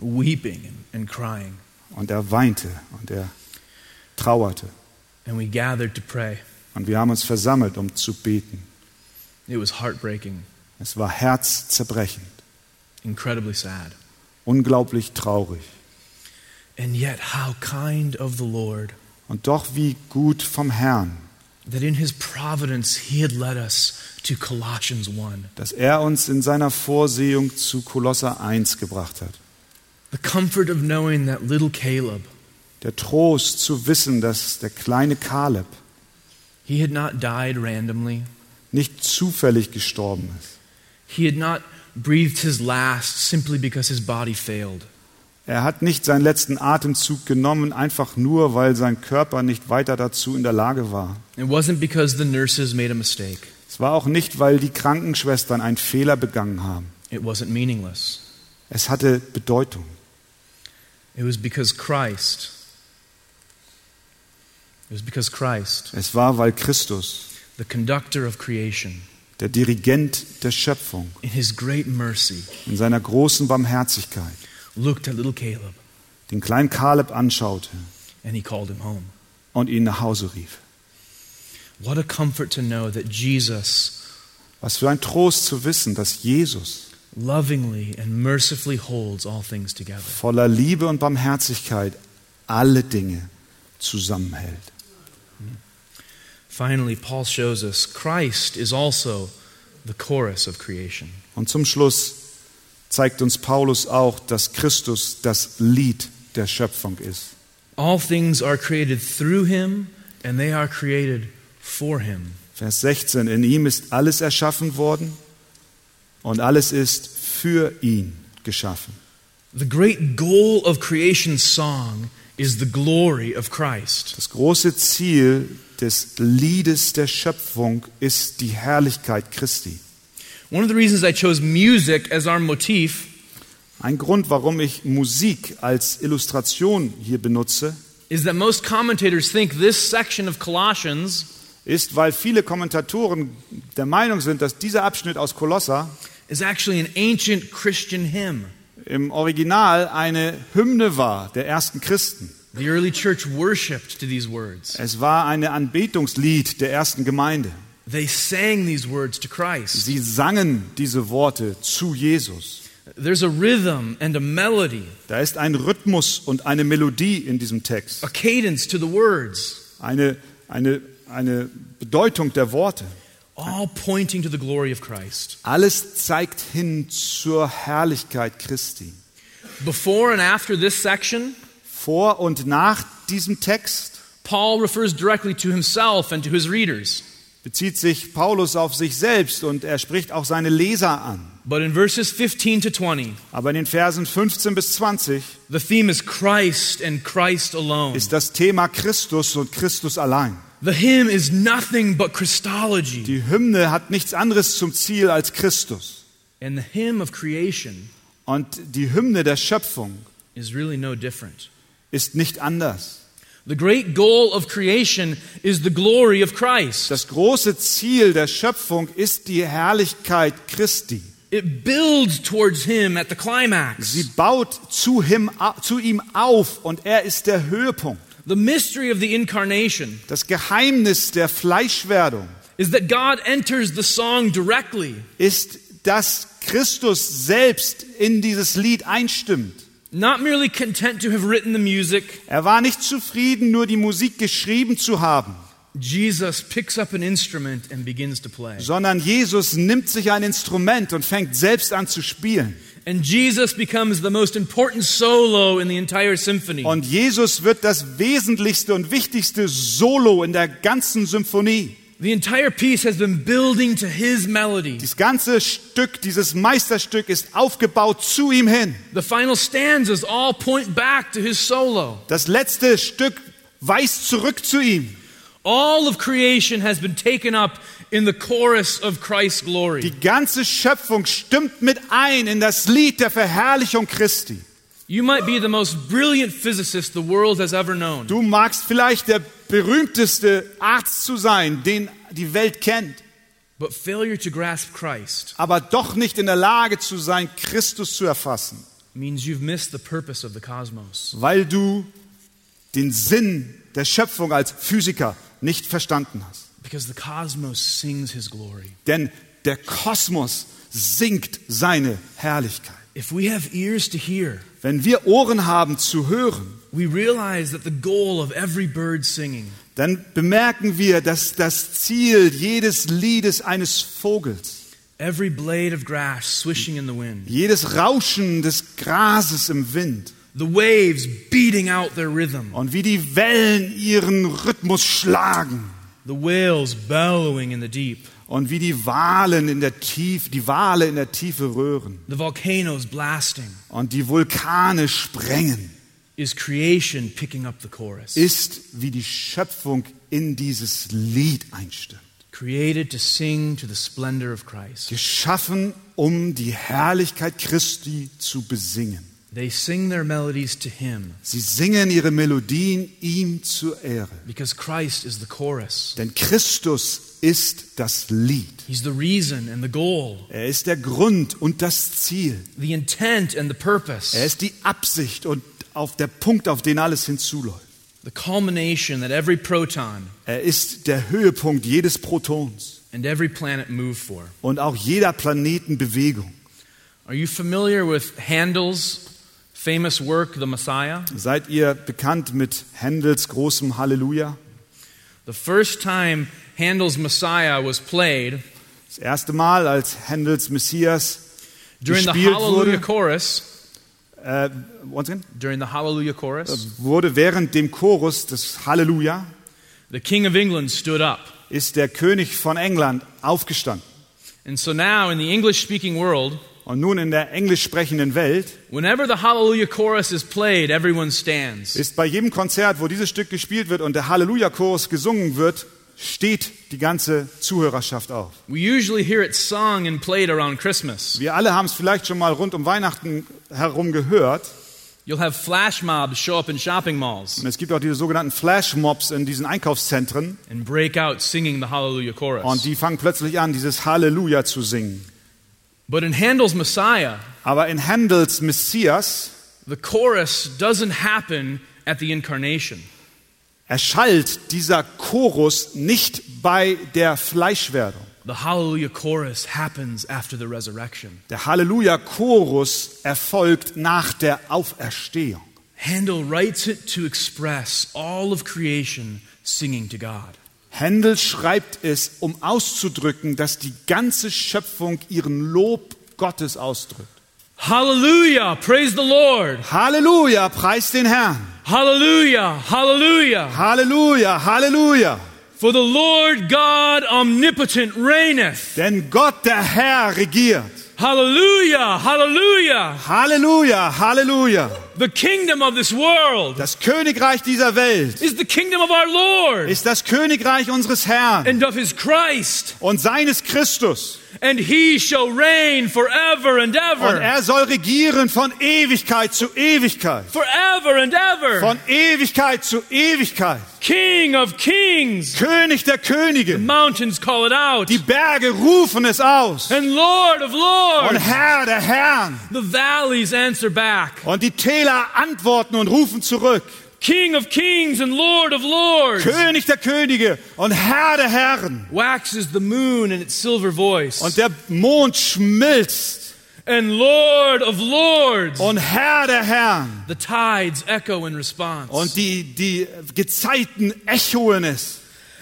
B: weeping and, and crying.
A: Und er weinte und er trauerte.
B: And we gathered to pray.
A: Und wir haben uns versammelt, um zu beten.
B: It was heartbreaking,
A: Es war herzzerbrechend,
B: incredibly sad.
A: unglaublich traurig.
B: And yet, how kind of the Lord
A: Und doch wie gut vom Herrn,
B: that in his providence he had led us to Colossians 1.
A: dass er uns in seiner Vorsehung zu Kolosser 1 gebracht hat.
B: The comfort of knowing that little Caleb,
A: Der Trost zu wissen, dass der kleine Kaleb
B: he had not died randomly.
A: nicht zufällig gestorben ist.
B: He had not breathed his last simply because his body failed.
A: Er hat nicht seinen letzten Atemzug genommen, einfach nur, weil sein Körper nicht weiter dazu in der Lage war.
B: It wasn't because the nurses made a mistake.
A: Es war auch nicht, weil die Krankenschwestern einen Fehler begangen haben.
B: It wasn't meaningless.
A: Es hatte Bedeutung.
B: It was because Christ. It was because Christ,
A: Es war, weil Christus,
B: the conductor of creation,
A: der Dirigent der Schöpfung,
B: in his great mercy,
A: in seiner großen Barmherzigkeit
B: looked at little Caleb
A: den kleinen Kaleb anschaute
B: and he called him home.
A: und ihn nach Hause rief.
B: What a comfort to know that Jesus
A: Was für ein Trost zu wissen, dass Jesus
B: lovingly and mercifully holds all things together.
A: voller Liebe und Barmherzigkeit alle Dinge zusammenhält.
B: Finally, Paul shows us Christ is also the chorus of creation.
A: Und zum Schluss zeigt uns Paulus auch, dass Christus das Lied der Schöpfung ist.
B: All things are created through him, and they are created for him.
A: Vers 16, in ihm ist alles erschaffen worden und alles ist für ihn geschaffen.
B: The great goal of creation's song is the glory of Christ.
A: Das große Ziel des Liedes der Schöpfung ist die Herrlichkeit Christi.
B: One of the reasons I chose music as our motif
A: Ein Grund, warum ich Musik als Illustration hier benutze,
B: is that most commentators think this section of Colossians
A: ist, weil viele Kommentatoren der Meinung sind, dass dieser Abschnitt aus Kolosser
B: is actually an ancient Christian hymn.
A: im Original eine Hymne war der ersten Christen.
B: The early church worshiped to these words.
A: Es war eine Anbetungslied der ersten Gemeinde.
B: They sang these words to Christ.
A: Sie sangen diese Worte zu Jesus.
B: There's a rhythm and a melody,
A: Da ist ein Rhythmus und eine Melodie in diesem Text,
B: a cadence to the words,
A: eine, eine, eine Bedeutung der Worte.
B: all pointing to the glory of Christ.
A: Alles zeigt hin zur Herrlichkeit Christi.
B: Before and after this section,
A: Vor und nach diesem Text
B: Paul refers directly to himself and to his readers.
A: bezieht sich Paulus auf sich selbst und er spricht auch seine Leser an.
B: But in verses 15 to 20,
A: Aber in den Versen 15 bis 20
B: the theme is Christ and Christ alone.
A: ist das Thema Christus und Christus allein.
B: The hymn is nothing but Christology.
A: Die Hymne hat nichts anderes zum Ziel als Christus.
B: And the hymn of creation
A: Und die Hymne der Schöpfung
B: is really no different.
A: Ist nicht anders.
B: The great goal of creation is the glory of Christ.
A: Das große Ziel der Schöpfung ist die Herrlichkeit Christi.
B: It builds towards him at the
A: Sie
B: climax.
A: baut zu ihm, zu ihm auf und er ist der Höhepunkt.
B: The mystery of the incarnation
A: Das Geheimnis der Fleischwerdung
B: is that God enters the song directly.
A: ist, dass Christus selbst in dieses Lied einstimmt.
B: Not merely content to have written the music,
A: Er war nicht zufrieden, nur die Musik geschrieben zu haben,
B: Jesus picks up an instrument and begins to play.
A: sondern Jesus nimmt sich ein Instrument und fängt selbst an zu spielen.
B: And Jesus becomes the most important solo in the entire symphony.
A: Und Jesus wird das wesentlichste und wichtigste Solo in der ganzen Symphonie.
B: The entire piece has been building to his melody.
A: Das ganze Stück, dieses Meisterstück ist aufgebaut zu ihm hin.
B: The final stanzas all point back to his solo.
A: Das letzte Stück weist zurück zu ihm.
B: All of creation has been taken up in the chorus of Christ's glory.
A: Die ganze Schöpfung stimmt mit ein in das Lied der Verherrlichung Christi.
B: You might be the most brilliant physicist the world has ever known.
A: Du magst vielleicht der berühmteste Arzt zu sein, den die Welt kennt,
B: But failure to grasp Christ
A: aber doch nicht in der Lage zu sein, Christus zu erfassen,
B: means you've missed the purpose of the cosmos.
A: weil du den Sinn der Schöpfung als Physiker nicht verstanden hast.
B: Because the cosmos sings his glory.
A: Denn der Kosmos singt seine Herrlichkeit.
B: If we have ears to hear,
A: Wenn wir Ohren haben zu hören,
B: we realize that the goal of every bird singing,
A: dann bemerken wir, dass das Ziel jedes Liedes eines Vogels,
B: every blade of grass swishing in the wind,
A: jedes Rauschen des Grases im Wind
B: the waves beating out their rhythm,
A: und wie die Wellen ihren Rhythmus schlagen
B: the whales bellowing in the deep,
A: und wie die Walen in der Tiefe, die Wale in der Tiefe röhren
B: the volcanoes blasting,
A: und die Vulkane sprengen,
B: is creation picking up the chorus.
A: ist wie die Schöpfung in dieses Lied einstimmt.
B: Created to sing to the splendor of Christ.
A: Geschaffen, um die Herrlichkeit Christi zu besingen.
B: They sing their melodies to Him
A: Sie singen ihre Melodien ihm zur Ehre.
B: because Christ is the chorus.
A: Denn Christus ist das Lied.
B: He's the reason and the goal,
A: Er ist der Grund und das Ziel.
B: the intent and the purpose.
A: Er ist die Absicht und auf der Punkt, auf den alles hinzuläuft.
B: the culmination that every proton
A: Er ist der Höhepunkt jedes Protons
B: and every planet move for.
A: und auch jeder Planetenbewegung.
B: Are you familiar with Handel's famous work, The Messiah?
A: Seid ihr bekannt mit Händels großem Halleluja?
B: The first time Handel's Messiah was played
A: Das erste Mal, als Händels Messias
B: during the
A: gespielt
B: Hallelujah
A: wurde,
B: chorus,
A: äh, once again,
B: during the Hallelujah chorus,
A: wurde während dem Chorus des Halleluja,
B: the King of England stood up.
A: ist der König von England aufgestanden.
B: And so now in the English speaking world,
A: Und nun in der englisch sprechenden Welt
B: whenever the Hallelujah chorus is played, everyone stands.
A: ist bei jedem Konzert, wo dieses Stück gespielt wird und der Halleluja-Chorus gesungen wird, steht die ganze Zuhörerschaft auf.
B: We usually hear it sung and played around Christmas.
A: Wir alle haben es vielleicht schon mal rund um Weihnachten herum gehört.
B: You'll have flash mobs show up in shopping malls
A: Und es gibt auch diese sogenannten Flashmobs in diesen Einkaufszentren.
B: and break out singing the Hallelujah
A: Und
B: chorus.
A: die fangen plötzlich an, dieses Halleluja zu singen.
B: But in Handel's Messiah,
A: Aber in Handels Messias
B: the chorus doesn't happen at the incarnation.
A: Erschallt dieser Chorus nicht bei der Fleischwerdung.
B: The Hallelujah chorus happens after the resurrection.
A: Der Halleluja-Chorus erfolgt nach der Auferstehung.
B: Handel writes it to express all of creation singing to God.
A: Händel schreibt es, um auszudrücken, dass die ganze Schöpfung ihren Lob Gottes ausdrückt.
B: Hallelujah! Praise the Lord!
A: Halleluja, preis den Herrn.
B: Hallelujah! Hallelujah!
A: Halleluja, Halleluja.
B: For the Lord God omnipotent reigneth.
A: Denn Gott, der Herr, regiert.
B: Hallelujah! Hallelujah!
A: Halleluja, Halleluja.
B: The kingdom of this world
A: Das Königreich dieser Welt
B: is the kingdom of our Lord
A: ist das Königreich unseres Herrn
B: and of his Christ,
A: und seines Christus.
B: and he shall reign forever and
A: Und
B: ever.
A: er soll regieren von Ewigkeit zu Ewigkeit.
B: Forever and ever.
A: Von Ewigkeit zu Ewigkeit.
B: King of kings.
A: König der Könige.
B: Mountains call it out.
A: Die Berge rufen es aus.
B: And Lord of
A: Und
B: lords.
A: Herr der Herren.
B: The valleys answer back.
A: Und die Täler antworten und rufen zurück.
B: King of kings and Lord of lords.
A: König der Könige und Herr der Herren.
B: Waxes the moon in its silver voice.
A: Und der Mond schmilzt.
B: And Lord of lords.
A: Und Herr der Herren.
B: The tides echo in response.
A: Und die, die Gezeiten echoen es.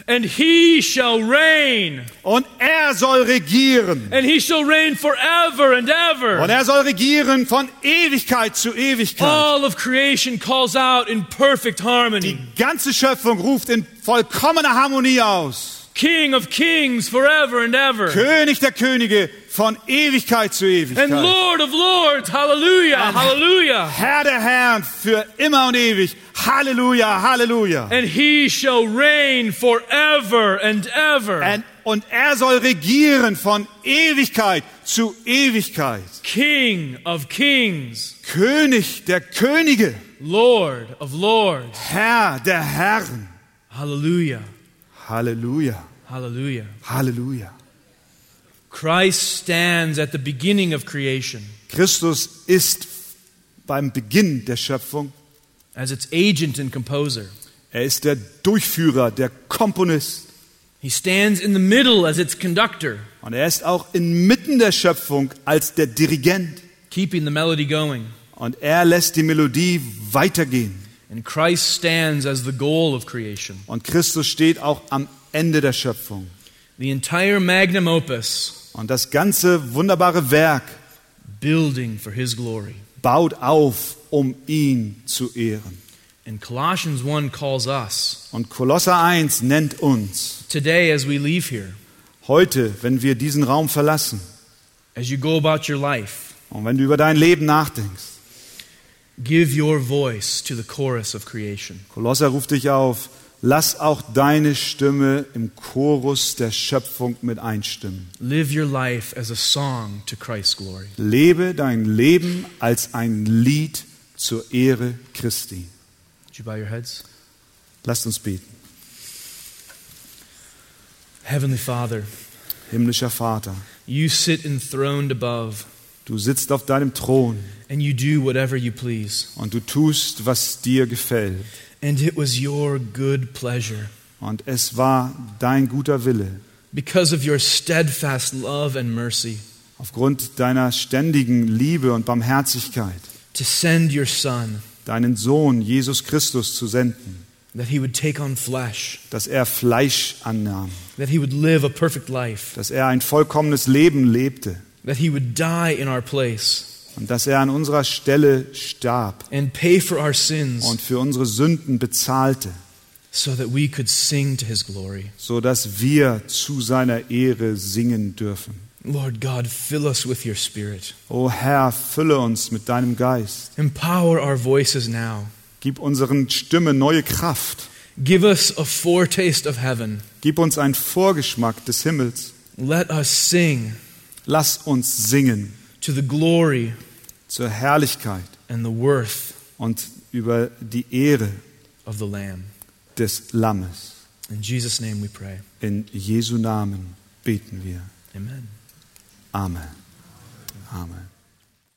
B: And he shall reign.
A: Und er soll regieren.
B: And he shall reign forever and ever.
A: Und er soll regieren von Ewigkeit zu Ewigkeit.
B: All of creation calls out in perfect harmony.
A: Die ganze Schöpfung ruft in vollkommener Harmonie aus.
B: King of kings forever and ever.
A: König der Könige von Ewigkeit zu
B: And
A: Ewigkeit.
B: Lord of lords. Hallelujah. Hallelujah.
A: Herr der Herren für immer und ewig. Halleluja, Halleluja.
B: And he shall reign forever and ever.
A: Und- Und er soll regieren von Ewigkeit zu Ewigkeit.
B: King of kings.
A: König der Könige.
B: Lord of lords.
A: Herr der Herren.
B: Hallelujah.
A: Halleluja,
B: Hallelujah.
A: Halleluja.
B: Christ stands at the beginning of creation
A: Christus ist beim Beginn der Schöpfung.
B: as its agent and composer.
A: Er ist der Durchführer, der Komponist.
B: He stands in the middle as its conductor,
A: Und er ist auch inmitten der Schöpfung als der Dirigent.
B: keeping the melody going.
A: Und er lässt die Melodie weitergehen.
B: And Christ stands as the goal of creation.
A: Und Christus steht auch am Ende der Schöpfung.
B: The entire magnum opus,
A: Und das ganze wunderbare Werk
B: building for his glory.
A: baut auf, um ihn zu ehren.
B: And Colossians 1 calls us
A: Und Kolosser 1 nennt uns
B: today as we leave here,
A: heute, wenn wir diesen Raum verlassen
B: as you go about your life,
A: und wenn du über dein Leben nachdenkst,
B: give your voice to the chorus of creation.
A: Kolosser ruft dich auf, lass auch deine Stimme im Chorus der Schöpfung mit einstimmen.
B: Live your life as a song to Christ's glory.
A: Lebe dein Leben als ein Lied zur Ehre Christi.
B: Would you bow your heads?
A: Lasst uns beten.
B: Heavenly Father,
A: Himmlischer Vater,
B: you sit enthroned above.
A: Du sitzt auf deinem Thron
B: and you do whatever you please.
A: und du tust, was dir gefällt.
B: And it was your good pleasure,
A: Und es war dein guter Wille,
B: because of your steadfast love and mercy,
A: aufgrund deiner ständigen Liebe und Barmherzigkeit,
B: to send your Son,
A: deinen Sohn Jesus Christus zu senden,
B: that he would take on flesh,
A: dass er Fleisch annahm,
B: that he would live a perfect life,
A: dass er ein vollkommenes Leben lebte
B: that he would die in our place
A: und dass er an unserer Stelle starb
B: and pay for our sins
A: und für unsere Sünden bezahlte,
B: so that we could sing to his glory.
A: so dass wir zu seiner Ehre singen dürfen.
B: Lord God, fill us with your spirit.
A: O Herr, fülle uns mit deinem Geist.
B: Empower our voices now.
A: Gib unseren Stimmen neue Kraft.
B: Give us a foretaste of heaven.
A: Gib uns einen Vorgeschmack des Himmels.
B: Let us sing
A: Lass uns singen
B: to the glory
A: zur Herrlichkeit
B: and the worth
A: und über die Ehre
B: of the Lamb.
A: des Lammes.
B: In Jesus' name we pray.
A: In Jesu Namen beten wir.
B: Amen.
A: Amen. Amen.